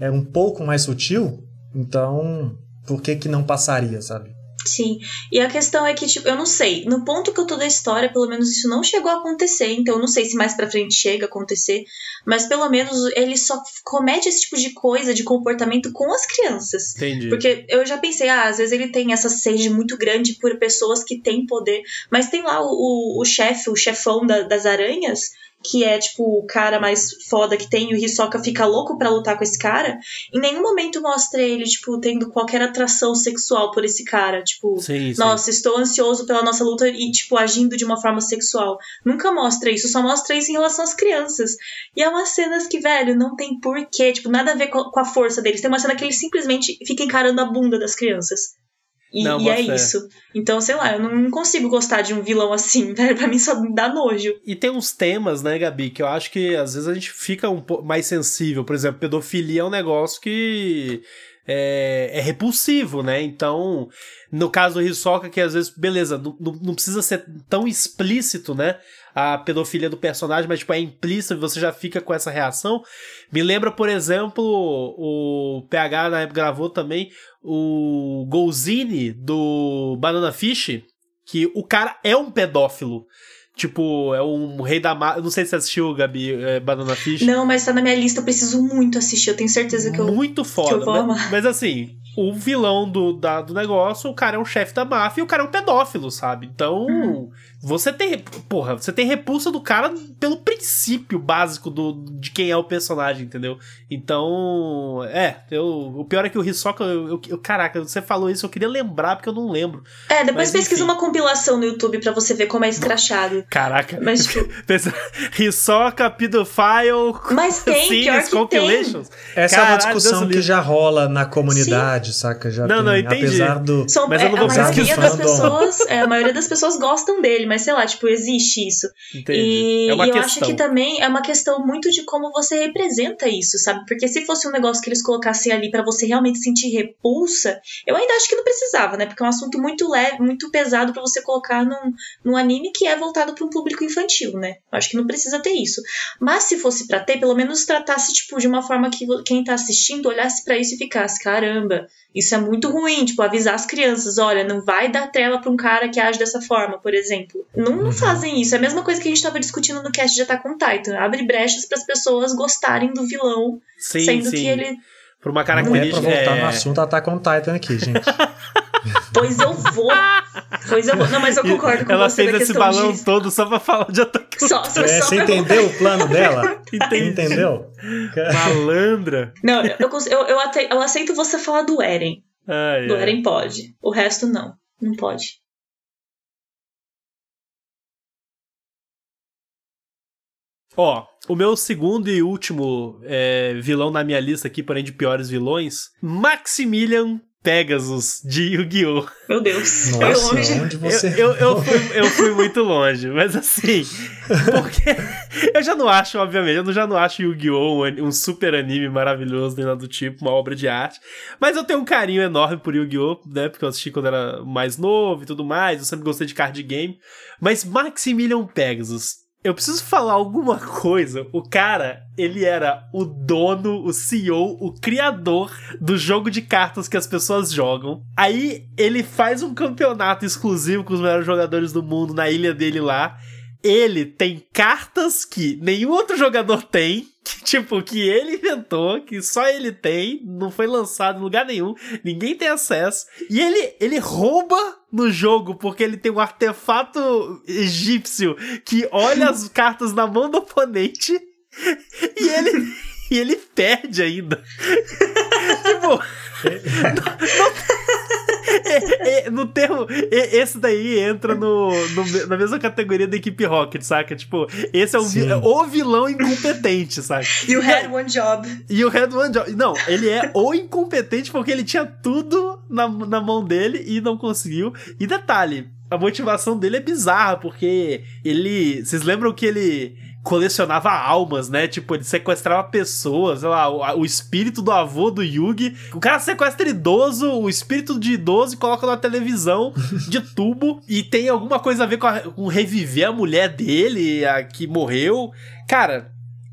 é um pouco mais sutil, então por que que não passaria, sabe? Sim. E a questão é que, tipo, eu não sei. No ponto que eu tô da história, pelo menos isso não chegou a acontecer. Então eu não sei se mais pra frente chega a acontecer. Mas pelo menos ele só comete esse tipo de coisa, de comportamento com as crianças. Entendi. Porque eu já pensei, ah, às vezes ele tem essa sede muito grande por pessoas que têm poder. Mas tem lá o, o, o chefe, o chefão da, das aranhas que é tipo o cara mais foda que tem, e o Hisoka fica louco para lutar com esse cara, em nenhum momento mostra ele, tipo, tendo qualquer atração sexual por esse cara. Tipo, sim, sim. nossa, estou ansioso pela nossa luta e, tipo, agindo de uma forma sexual. Nunca mostra isso, só mostra isso em relação às crianças. E é umas cenas que, velho, não tem porquê, tipo, nada a ver com a força deles. Tem uma cena que ele simplesmente fica encarando a bunda das crianças. E, não, e é fé. isso. Então, sei lá, eu não consigo gostar de um vilão assim, velho. Pra mim só dá nojo. E tem uns temas, né, Gabi, que eu acho que às vezes a gente fica um pouco mais sensível. Por exemplo, pedofilia é um negócio que é, é repulsivo, né? Então, no caso do Hisoka, que às vezes, beleza, não, não precisa ser tão explícito, né? A pedofilia do personagem, mas tipo, é implícito e você já fica com essa reação. Me lembra, por exemplo, o PH na época gravou também o Golzini do Banana Fish, que o cara é um pedófilo. Tipo, é um rei da mar... Não sei se você assistiu, Gabi, é, Banana Fish. Não, mas tá na minha lista, eu preciso muito assistir. Eu tenho certeza que eu. Muito foda. Mas, mas, assim, o vilão do, da, do negócio, o cara é um chefe da máfia e o cara é um pedófilo, sabe? Então, uhum. Você tem. Porra, você tem repulsa do cara pelo princípio básico do, de quem é o personagem, entendeu? Então. É, eu, o pior é que o Hisoka. Eu, eu, caraca, você falou isso, eu queria lembrar porque eu não lembro. É, depois Mas, pesquisa enfim. uma compilação no YouTube para você ver como é escrachado. Caraca. Mas, tipo... Hisoka, Pedophile. Mas tem, pior que compilations. Tem. Essa Caralho, é uma discussão que já rola na comunidade. Sim saca? Já não, tem, não, entendi. Apesar do. São, mas eu não é, vou a maioria das pessoas, é, a maioria das pessoas gostam dele, mas sei lá, tipo, existe isso. Entendi. E, é uma e eu questão. acho que também é uma questão muito de como você representa isso, sabe? Porque se fosse um negócio que eles colocassem ali para você realmente sentir repulsa, eu ainda acho que não precisava, né? Porque é um assunto muito leve, muito pesado para você colocar num, num anime que é voltado para um público infantil, né? Eu acho que não precisa ter isso. Mas se fosse para ter, pelo menos tratasse tipo de uma forma que quem tá assistindo olhasse para isso e ficasse, caramba, isso é muito ruim, tipo, avisar as crianças, olha, não vai dar trela pra um cara que age dessa forma, por exemplo. Não, não uhum. fazem isso. É a mesma coisa que a gente tava discutindo no cast de Attack on Titan. Abre brechas para as pessoas gostarem do vilão, sim, sendo sim. que ele... Por uma característica... Não é pra voltar é... no assunto Attack on Titan aqui, gente. Pois eu vou. Pois eu vou. Não, mas eu concordo com Ela você fez esse balão de... todo só pra falar de ataque. Só, só, é, só você entendeu o plano dela? Entendi. Entendeu? Malandra. Não, eu, eu, eu, eu aceito você falar do Eren. Ai, do ai. Eren pode. O resto não. Não pode. Ó, o meu segundo e último é, vilão na minha lista aqui, porém de piores vilões, Maximilian Pegasus de Yu-Gi-Oh! Meu Deus, Nossa, foi longe. onde você... Eu, eu, eu, fui, eu fui muito longe, mas assim, porque eu já não acho, obviamente, eu já não acho Yu-Gi-Oh! Um, um, super anime maravilhoso, nem nada do tipo, uma obra de arte, mas eu tenho um carinho enorme por Yu-Gi-Oh! né, porque eu assisti quando era mais novo e tudo mais, eu sempre gostei de card game, mas Maximilian Pegasus, eu preciso falar alguma coisa. O cara, ele era o dono, o CEO, o criador do jogo de cartas que as pessoas jogam. Aí ele faz um campeonato exclusivo com os melhores jogadores do mundo na ilha dele lá. Ele tem cartas que nenhum outro jogador tem, que, tipo, que ele inventou, que só ele tem, não foi lançado em lugar nenhum, ninguém tem acesso. E ele, ele rouba no jogo porque ele tem um artefato egípcio que olha as cartas na mão do oponente e ele, e ele perde ainda. tipo. não, é, é, no termo, é, esse daí entra no, no, na mesma categoria da equipe Rocket, saca? Tipo, esse é o, vi, o vilão incompetente, saca? You had one job. E o had one job. Não, ele é o incompetente porque ele tinha tudo na, na mão dele e não conseguiu. E detalhe, a motivação dele é bizarra, porque ele. Vocês lembram que ele colecionava almas, né? Tipo, ele sequestrava pessoas, sei lá, o, o, espírito do avô do Yugi. O cara sequestra idoso, o espírito de idoso e coloca na televisão de tubo. E tem alguma coisa a ver com, a, com reviver a mulher dele, a que morreu. Cara,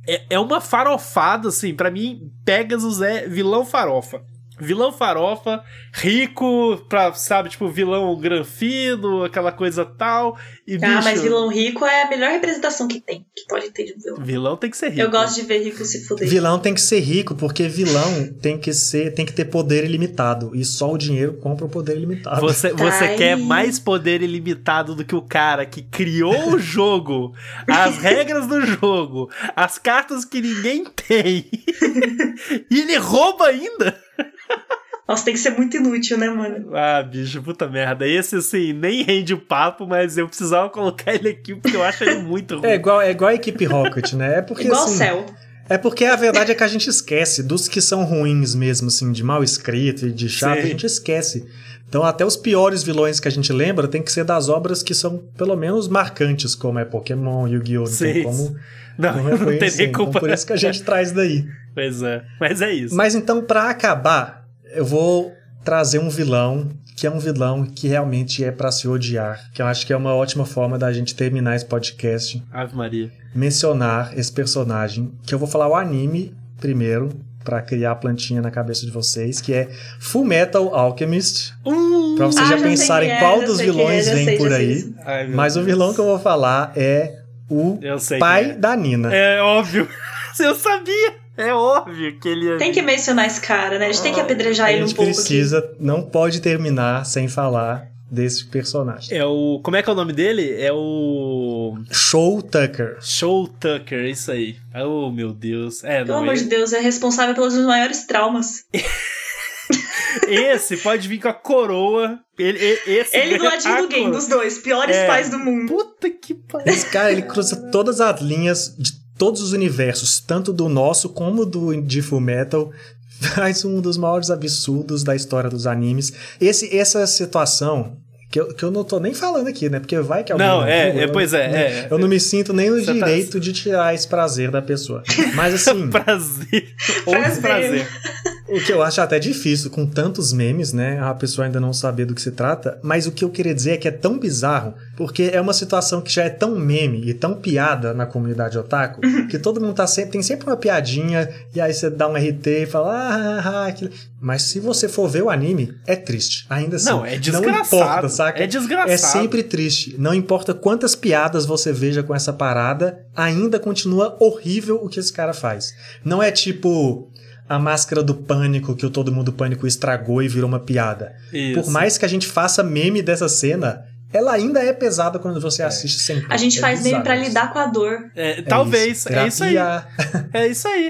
é, é uma farofada, assim. para mim, Pegasus é vilão farofa vilão farofa, rico, pra, sabe, tipo, vilão granfino, aquela coisa tal. E, ah, bicho, mas vilão rico é a melhor representação que tem, que pode ter de um vilão. Vilão tem que ser rico. Eu gosto de ver rico se fuder. Vilão tem que ser rico, porque vilão tem que ser, tem que ter poder ilimitado. E só o dinheiro compra o poder ilimitado. Você, você quer mais poder ilimitado do que o cara que criou o jogo, as regras do jogo, as cartas que ninguém tem. e ele rouba ainda. Nossa, tem que ser muito inútil, né, mano? Ah, bicho, puta merda. Esse, assim, nem rende o papo, mas eu precisava colocar ele aqui porque eu acho ele muito ruim. É igual, é igual a equipe Rocket, né? É porque, igual assim, o céu. É porque a verdade é que a gente esquece dos que são ruins mesmo, assim, de mal escrito e de chato, Sim. a gente esquece. Então, até os piores vilões que a gente lembra tem que ser das obras que são, pelo menos, marcantes, como é Pokémon, Yu-Gi-Oh! Não Sim. tem como. Não, não, não tem nem então, por isso que a gente traz daí. Pois é, mas é isso. Mas então, para acabar, eu vou trazer um vilão que é um vilão que realmente é para se odiar, que eu acho que é uma ótima forma da gente terminar esse podcast. Ave Maria. Mencionar esse personagem, que eu vou falar o anime primeiro, para criar a plantinha na cabeça de vocês, que é Full Metal Alchemist. Uh, para vocês ah, já, pensarem é, qual dos vilões é, vem sei, por aí. Ai, Mas o Deus. vilão que eu vou falar é o pai é. da Nina. É óbvio. Eu sabia. É óbvio que ele Tem que mencionar esse cara, né? A gente tem que apedrejar a ele um gente pouco. precisa, não pode terminar sem falar desse personagem. É o. Como é que é o nome dele? É o. Show Tucker. Show Tucker, isso aí. Oh, meu Deus. É, Aqui. Pelo não. amor de Deus, é responsável pelos meus maiores traumas. esse pode vir com a coroa. Ele, e- esse Ele do ganha ladinho a do game, coroa. dos dois, piores É. pais do mundo. Puta que pariu. Esse cara, ele cruza todas as linhas de todos os universos, tanto do nosso como do de Fullmetal. Faz um dos maiores absurdos da história dos animes. Esse, essa situação, que eu, que eu não tô nem falando aqui, né? Porque vai que alguém Não, é, viu, é, eu- pois é, né? é. Eu não me sinto nem no Você tá- direito de tirar esse prazer da pessoa. Mas assim, Prazer. Ou Prazer. desprazer. o que eu acho até difícil, com tantos memes, né? A pessoa ainda não saber do que se trata. Mas o que eu queria dizer é que é tão bizarro, porque é uma situação que já é tão meme e tão piada na comunidade otaku, que todo mundo tá sempre, tem sempre uma piadinha, e aí você dá um RT e fala, ah, ah, ah, aquilo. Mas se você for ver o anime, é triste. Ainda assim. Não, é desgraçado. Não importa, saca? É desgraçado. É sempre triste. Não importa quantas piadas você veja com essa parada, ainda continua horrível o que esse cara faz. Não é tipo. A máscara do pânico que o Todo Mundo Pânico estragou e virou uma piada. Isso. Por mais que a gente faça meme dessa cena, ela ainda é pesada quando você É. assiste sem A gente é faz meme bizarro isso. lidar com a dor. É, talvez, é isso aí. É isso aí.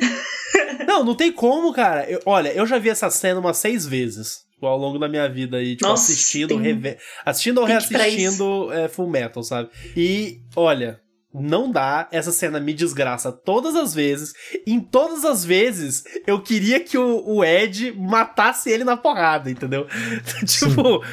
não, não tem como, cara. Eu- olha, eu já vi essa cena umas seis vezes tipo, ao longo da minha vida aí, tipo, Nossa, assistindo, tem reve... assistindo ou reassistindo é, Full Metal, sabe? E, olha, não dá, essa cena me desgraça todas as vezes. Em todas as vezes, eu queria que o, o Ed matasse ele na porrada, entendeu? tipo,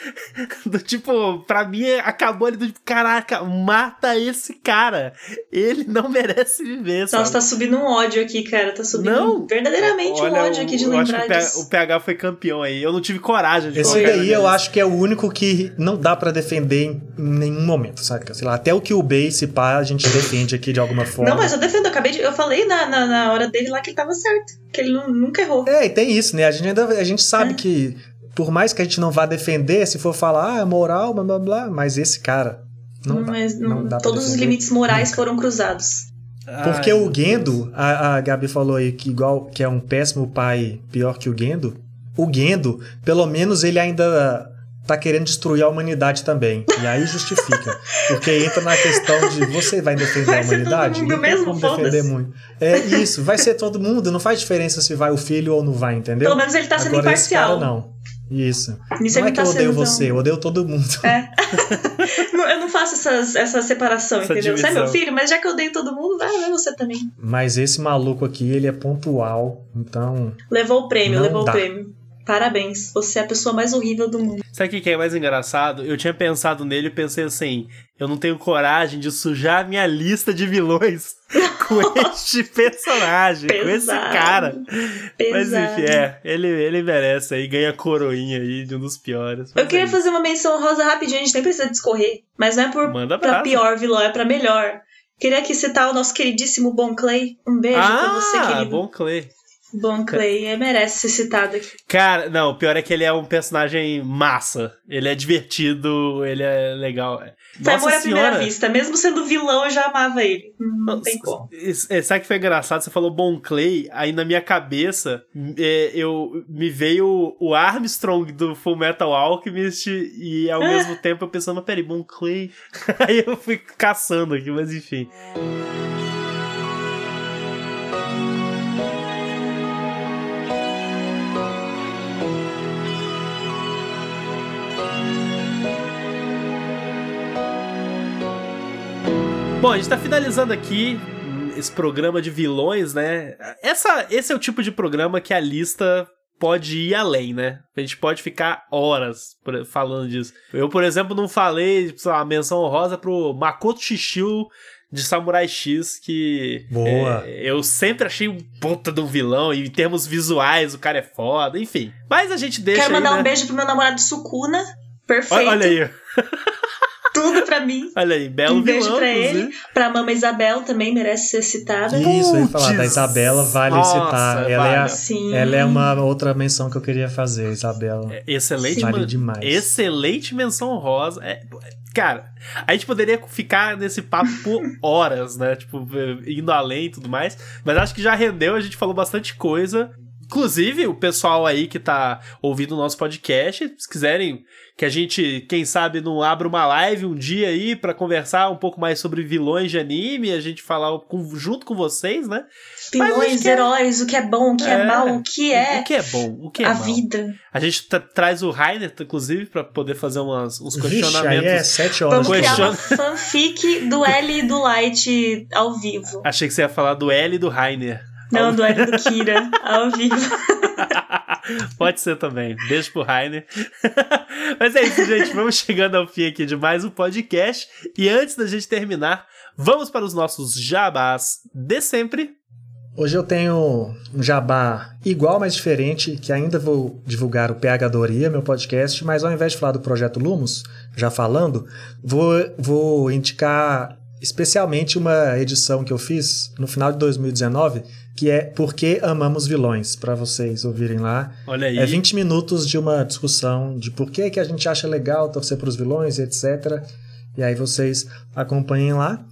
do tipo, pra mim acabou ali do tipo, caraca, mata esse cara. Ele não merece viver, sabe? Nossa, tá subindo um ódio aqui, cara. Tá subindo Não. verdadeiramente um Olha, ódio aqui de eu acho que lembrar o PH, disso. o PH foi campeão aí. Eu não tive coragem de Esse daí eu acho que é o único que não dá pra defender em nenhum momento, sabe? Sei lá, até o que o Bay, pá, a gente defende aqui de alguma forma. Não, mas eu defendo, eu acabei de. Eu falei na, na, na hora dele lá que ele tava certo. Que ele nu- nunca errou. É, e tem isso, né? A gente ainda a gente sabe É. que por mais que a gente não vá defender, se for falar, ah, é moral, blá blá blá, mas esse cara não, dá, mas não não- dá todos os limites morais foram cruzados. Porque Ai, o Gendo, a, a Gabi falou aí que igual que é um péssimo pai, pior que o Gendo. O Gendo, pelo menos ele ainda tá querendo destruir a humanidade também. E aí justifica. porque entra na questão de você vai defender Vai a humanidade? não tem mesmo, como foda-se. defender muito. É isso, vai ser todo mundo, não faz diferença se vai o filho ou não vai, entendeu? Pelo menos ele tá sendo Agora, esse imparcial. cara não. Isso. Nisso não é ele que tá eu odeio sendo tão- você, eu odeio todo mundo. Não, eu não faço essas, essa separação, Essa entendeu? Você é meu divisão. filho, mas já que eu odeio todo mundo, vai, vai você também. Mas esse maluco aqui, ele é pontual, então. Levou o prêmio, levou dá. o prêmio. Parabéns, você é a pessoa mais horrível do mundo. Sabe o que é mais engraçado? Eu tinha pensado nele e pensei assim: eu não tenho coragem de sujar a minha lista de vilões com este personagem, com esse Pesado. cara. Mas Pesado. enfim, é, ele, ele merece aí, ganha coroinha aí de um dos piores. Eu Mas queria é fazer uma menção rosa rapidinho, a gente nem precisa discorrer. Mas não é por, Manda pra pior vilão, é pra melhor. Queria aqui citar o nosso queridíssimo Bon Clay. Um beijo pra você, Ah, querido. bom Clay. Bon Clay, é, merece ser citado aqui. Cara, não, o pior é que ele é um personagem massa. Ele é divertido, ele é legal. Foi amor à primeira vista. Mesmo sendo vilão, eu já amava ele. Não tem como. S- Sabe que foi engraçado? Você falou Bon Clay, aí na minha cabeça é, eu me veio o Armstrong do Full Metal Alchemist e ao Ah. mesmo tempo eu pensando, peraí, Bon Clay. aí eu fui caçando aqui, mas enfim. Bom, a gente tá finalizando aqui esse programa de vilões, né? Essa, esse é o tipo de programa que a lista pode ir além, né? A gente pode ficar horas falando disso. Eu, por exemplo, não falei, sei lá, menção honrosa pro Makoto Shishio de Samurai X, que Boa. é, eu sempre achei um puta de um vilão, e em termos visuais o cara é foda, enfim. Mas a gente deixa Quero aí, mandar né? um beijo pro meu namorado Sukuna. Perfeito. Olha, olha aí, Tudo pra mim. olha aí, belo um beijo vilão, pra ele. Pra Mama Isabel também merece ser citada. Isso, eu ia falar da! Isabela, vale Nossa, citar. Ela é, a- vale. Sim. ela é uma outra menção que eu queria fazer, Isabela. Excelente, Vale demais. excelente menção rosa. É, cara, a gente poderia ficar nesse papo por horas, né? Tipo, indo além e tudo mais. Mas acho que já rendeu, a gente falou bastante coisa. Inclusive, o pessoal aí que tá ouvindo o nosso podcast, se quiserem que a gente, quem sabe, não abra uma live um dia aí pra conversar um pouco mais sobre vilões de anime, a gente falar com- junto com vocês, né? Que é- heróis, o que é bom, o que é, É. mal, o que é O que é bom, o que é a mal. vida. A gente tra- traz o Rainer, inclusive, pra poder fazer umas, uns Vixe, aí questionamentos. é sete horas. Vamos criar uma fanfic do L e do Light ao vivo. Achei que você ia falar do L e do Rainer. Não, do e do Kira ao vivo. Pode ser também. Beijo pro Rainer. Mas é isso, gente. Vamos chegando ao fim aqui de mais um podcast. E antes da gente terminar, vamos para os nossos jabás de sempre. Hoje eu tenho um jabá igual, mas diferente, que ainda vou divulgar o PH Doria, meu podcast, mas ao invés de falar do Projeto Lumos, já falando, vou, vou indicar especialmente uma edição que eu fiz no final de 2019, que é Por que Amamos Vilões, para vocês ouvirem lá. Olha aí. É 20 minutos de uma discussão de por que, que a gente acha legal torcer para os vilões, etc. E aí vocês acompanhem lá.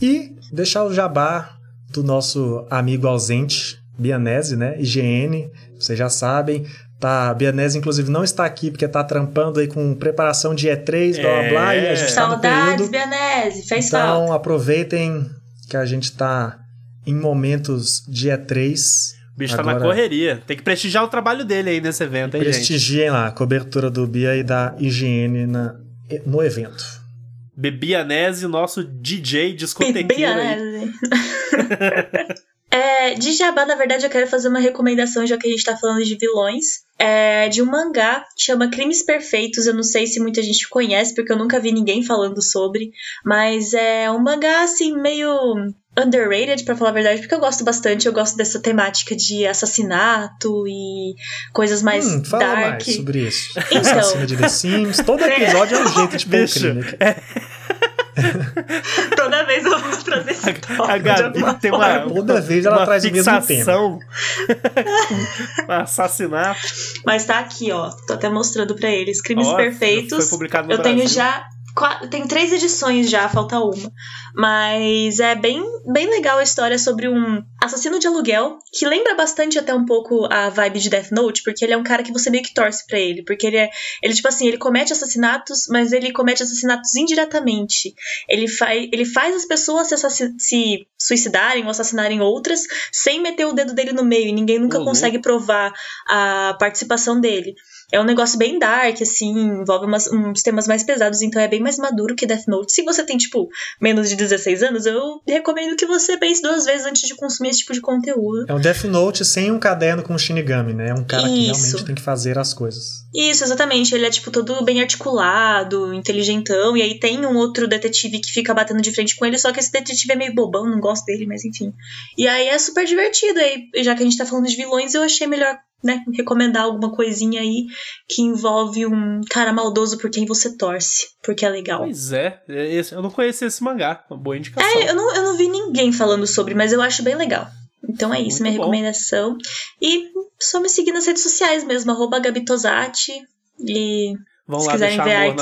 E deixar o jabá do nosso amigo ausente, Bianese, né? IGN, vocês já sabem. Tá, a Bianese, inclusive, não está aqui porque tá trampando aí com preparação de E3, blá blá blá, e a gente tá no período. Bianese, fez então, falta. Então, aproveitem que a gente tá em momentos de E3. O bicho Agora, tá na correria. Tem que prestigiar o trabalho dele aí nesse evento, hein, Prestigiem gente? lá a cobertura do Bia e da IGN na, no evento. Bebianese, nosso DJ discotequeiro. Bebianese. É, de Jabá, na verdade, eu quero fazer uma recomendação, já que a gente tá falando de vilões. É, de um mangá que chama Crimes Perfeitos. Eu não sei se muita gente conhece, porque eu nunca vi ninguém falando sobre. Mas é um mangá, assim, meio underrated, para falar a verdade, porque eu gosto bastante. Eu gosto dessa temática de assassinato e coisas mais hum, fala dark. mais sobre isso. Então. Assassina de The Sims. Todo episódio é um jeito de pôr crime. É. Toda vez eu vou trazer esse tópico. A Gabi tem uma, Toda vez ela traz fixação, o mesmo tema. um assassinato. Mas tá aqui, ó. Tô até mostrando pra eles. Crimes oh, Perfeitos. Foi publicado no eu Brasil. tenho já tem três edições já, falta uma. Mas é bem, bem legal a história sobre um assassino de aluguel, que lembra bastante até um pouco a vibe de Death Note, porque ele é um cara que você meio que torce para ele. Porque ele é. Ele, tipo assim, ele comete assassinatos, mas ele comete assassinatos indiretamente. Ele, faz ele faz as pessoas se, se suicidarem ou assassinarem outras sem meter o dedo dele no meio, e ninguém nunca uhum. consegue provar a participação dele. É um negócio bem dark, assim, envolve umas, uns temas mais pesados, então é bem mais maduro que Death Note. Se você tem, tipo, menos de 16 anos, eu recomendo que você pense duas vezes antes de consumir esse tipo de conteúdo. É um Death Note sem um caderno com Shinigami, né? É um cara Isso. que realmente tem que fazer as coisas. Isso, exatamente. Ele é, tipo, todo bem articulado, inteligentão, e aí tem um outro detetive que fica batendo de frente com ele, só que esse detetive é meio bobão, não gosto dele, mas enfim. E aí é super divertido. Aí, já que a gente tá falando de vilões, eu achei melhor né, recomendar alguma coisinha aí que envolve um cara maldoso por quem você torce, porque é legal. Pois é, esse, eu não conheço esse mangá, uma boa indicação. É, eu não, eu não vi ninguém falando sobre, mas eu acho bem legal. Então é isso, Muito minha bom. recomendação. E só me seguir nas redes sociais mesmo, arroba Gabitosati. E Vão se lá quiserem ver amor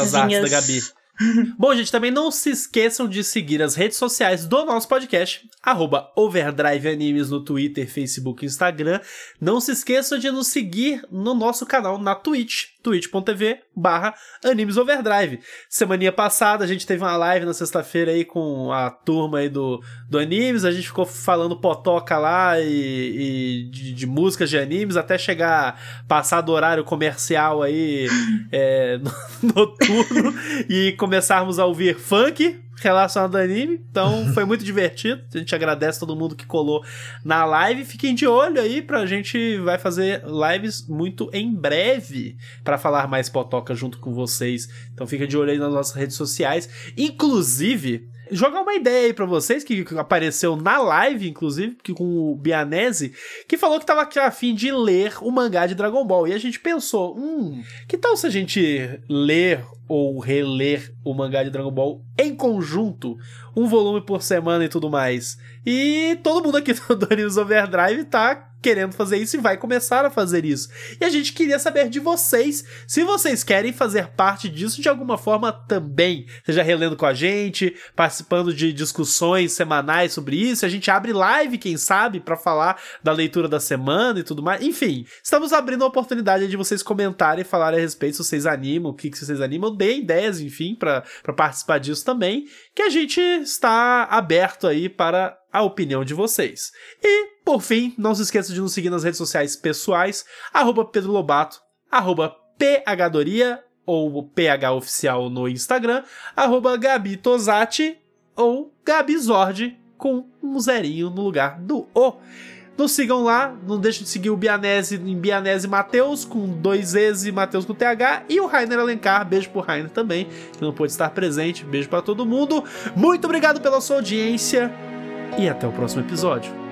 Bom, gente, também não se esqueçam de seguir as redes sociais do nosso podcast, arroba Overdrive Animes no Twitter, Facebook e Instagram. Não se esqueçam de nos seguir no nosso canal na Twitch, twitch.tv barra Animes Overdrive. Semaninha passada a gente teve uma live na sexta-feira aí com a turma aí do, do Animes, a gente ficou falando potoca lá e, e de, de, músicas de animes até chegar, passar do horário comercial aí é, noturno e começarmos a ouvir funk relacionado ao anime. Então foi muito divertido. A gente agradece todo mundo que colou na live. Fiquem de olho aí pra gente vai fazer lives muito em breve para falar mais potoca junto com vocês. Então fica de olho aí nas nossas redes sociais. Inclusive, jogar uma ideia aí pra vocês, que apareceu na live, inclusive, que com o Bianese, que falou que tava a fim de ler o mangá de Dragon Ball. E a gente pensou, hum, que tal se a gente ler ou reler o mangá de Dragon Ball em conjunto, um volume por semana e tudo mais. E todo mundo aqui do Doritos Overdrive tá querendo fazer isso e vai começar a fazer isso. E a gente queria saber de vocês, se vocês querem fazer parte disso de alguma forma também, seja relendo com a gente, participando de discussões semanais sobre isso, a gente abre live, quem sabe, para falar da leitura da semana e tudo mais. Enfim, estamos abrindo a oportunidade de vocês comentarem e falarem a respeito se vocês animam, o que, que vocês animam, deem ideias, enfim, para participar disso também, que a gente está aberto aí para a opinião de vocês. E, por fim, não se esqueça de nos seguir nas redes sociais pessoais, arroba Pedro Lobato, arroba PHdoria, ou PH Oficial no Instagram, arroba Gabi Tosati, ou Gabi Zord, com um zerinho no lugar do O. Nos sigam lá, não deixe de seguir o Bianese em Bianese Mateus, com dois E's e Mateus com TH, e o Rainer Alencar, beijo pro Rainer também, que não pôde estar presente, beijo para todo mundo. Muito obrigado pela sua audiência e até o próximo episódio.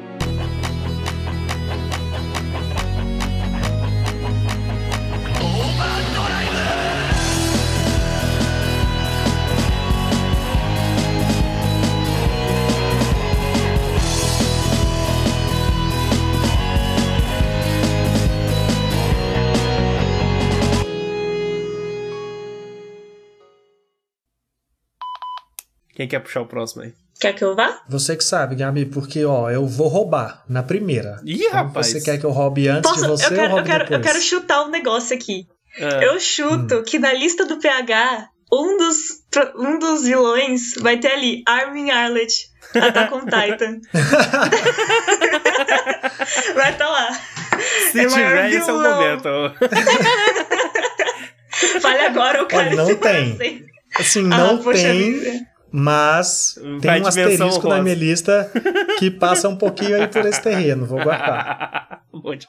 Quem quer puxar o próximo aí? Quer que eu vá? Você que sabe, Gabi, porque, ó, eu vou roubar na primeira. Ih, então, rapaz. Você quer que eu roube antes Posso? de você eu quero, ou roube eu quero, depois? eu quero chutar um negócio aqui. Ah. Eu chuto que na lista do PH, um dos, um dos vilões vai ter ali Armin Arlet, Attack on Titan. vai estar tá lá. Se é tiver, esse é o momento. Fale agora ou cara não esse pra tem. Assim, Ah, não poxa tem, vida. Mas Vai tem um asterisco na honrosa. minha lista que passa um pouquinho aí por esse terreno. Vou guardar. Muito.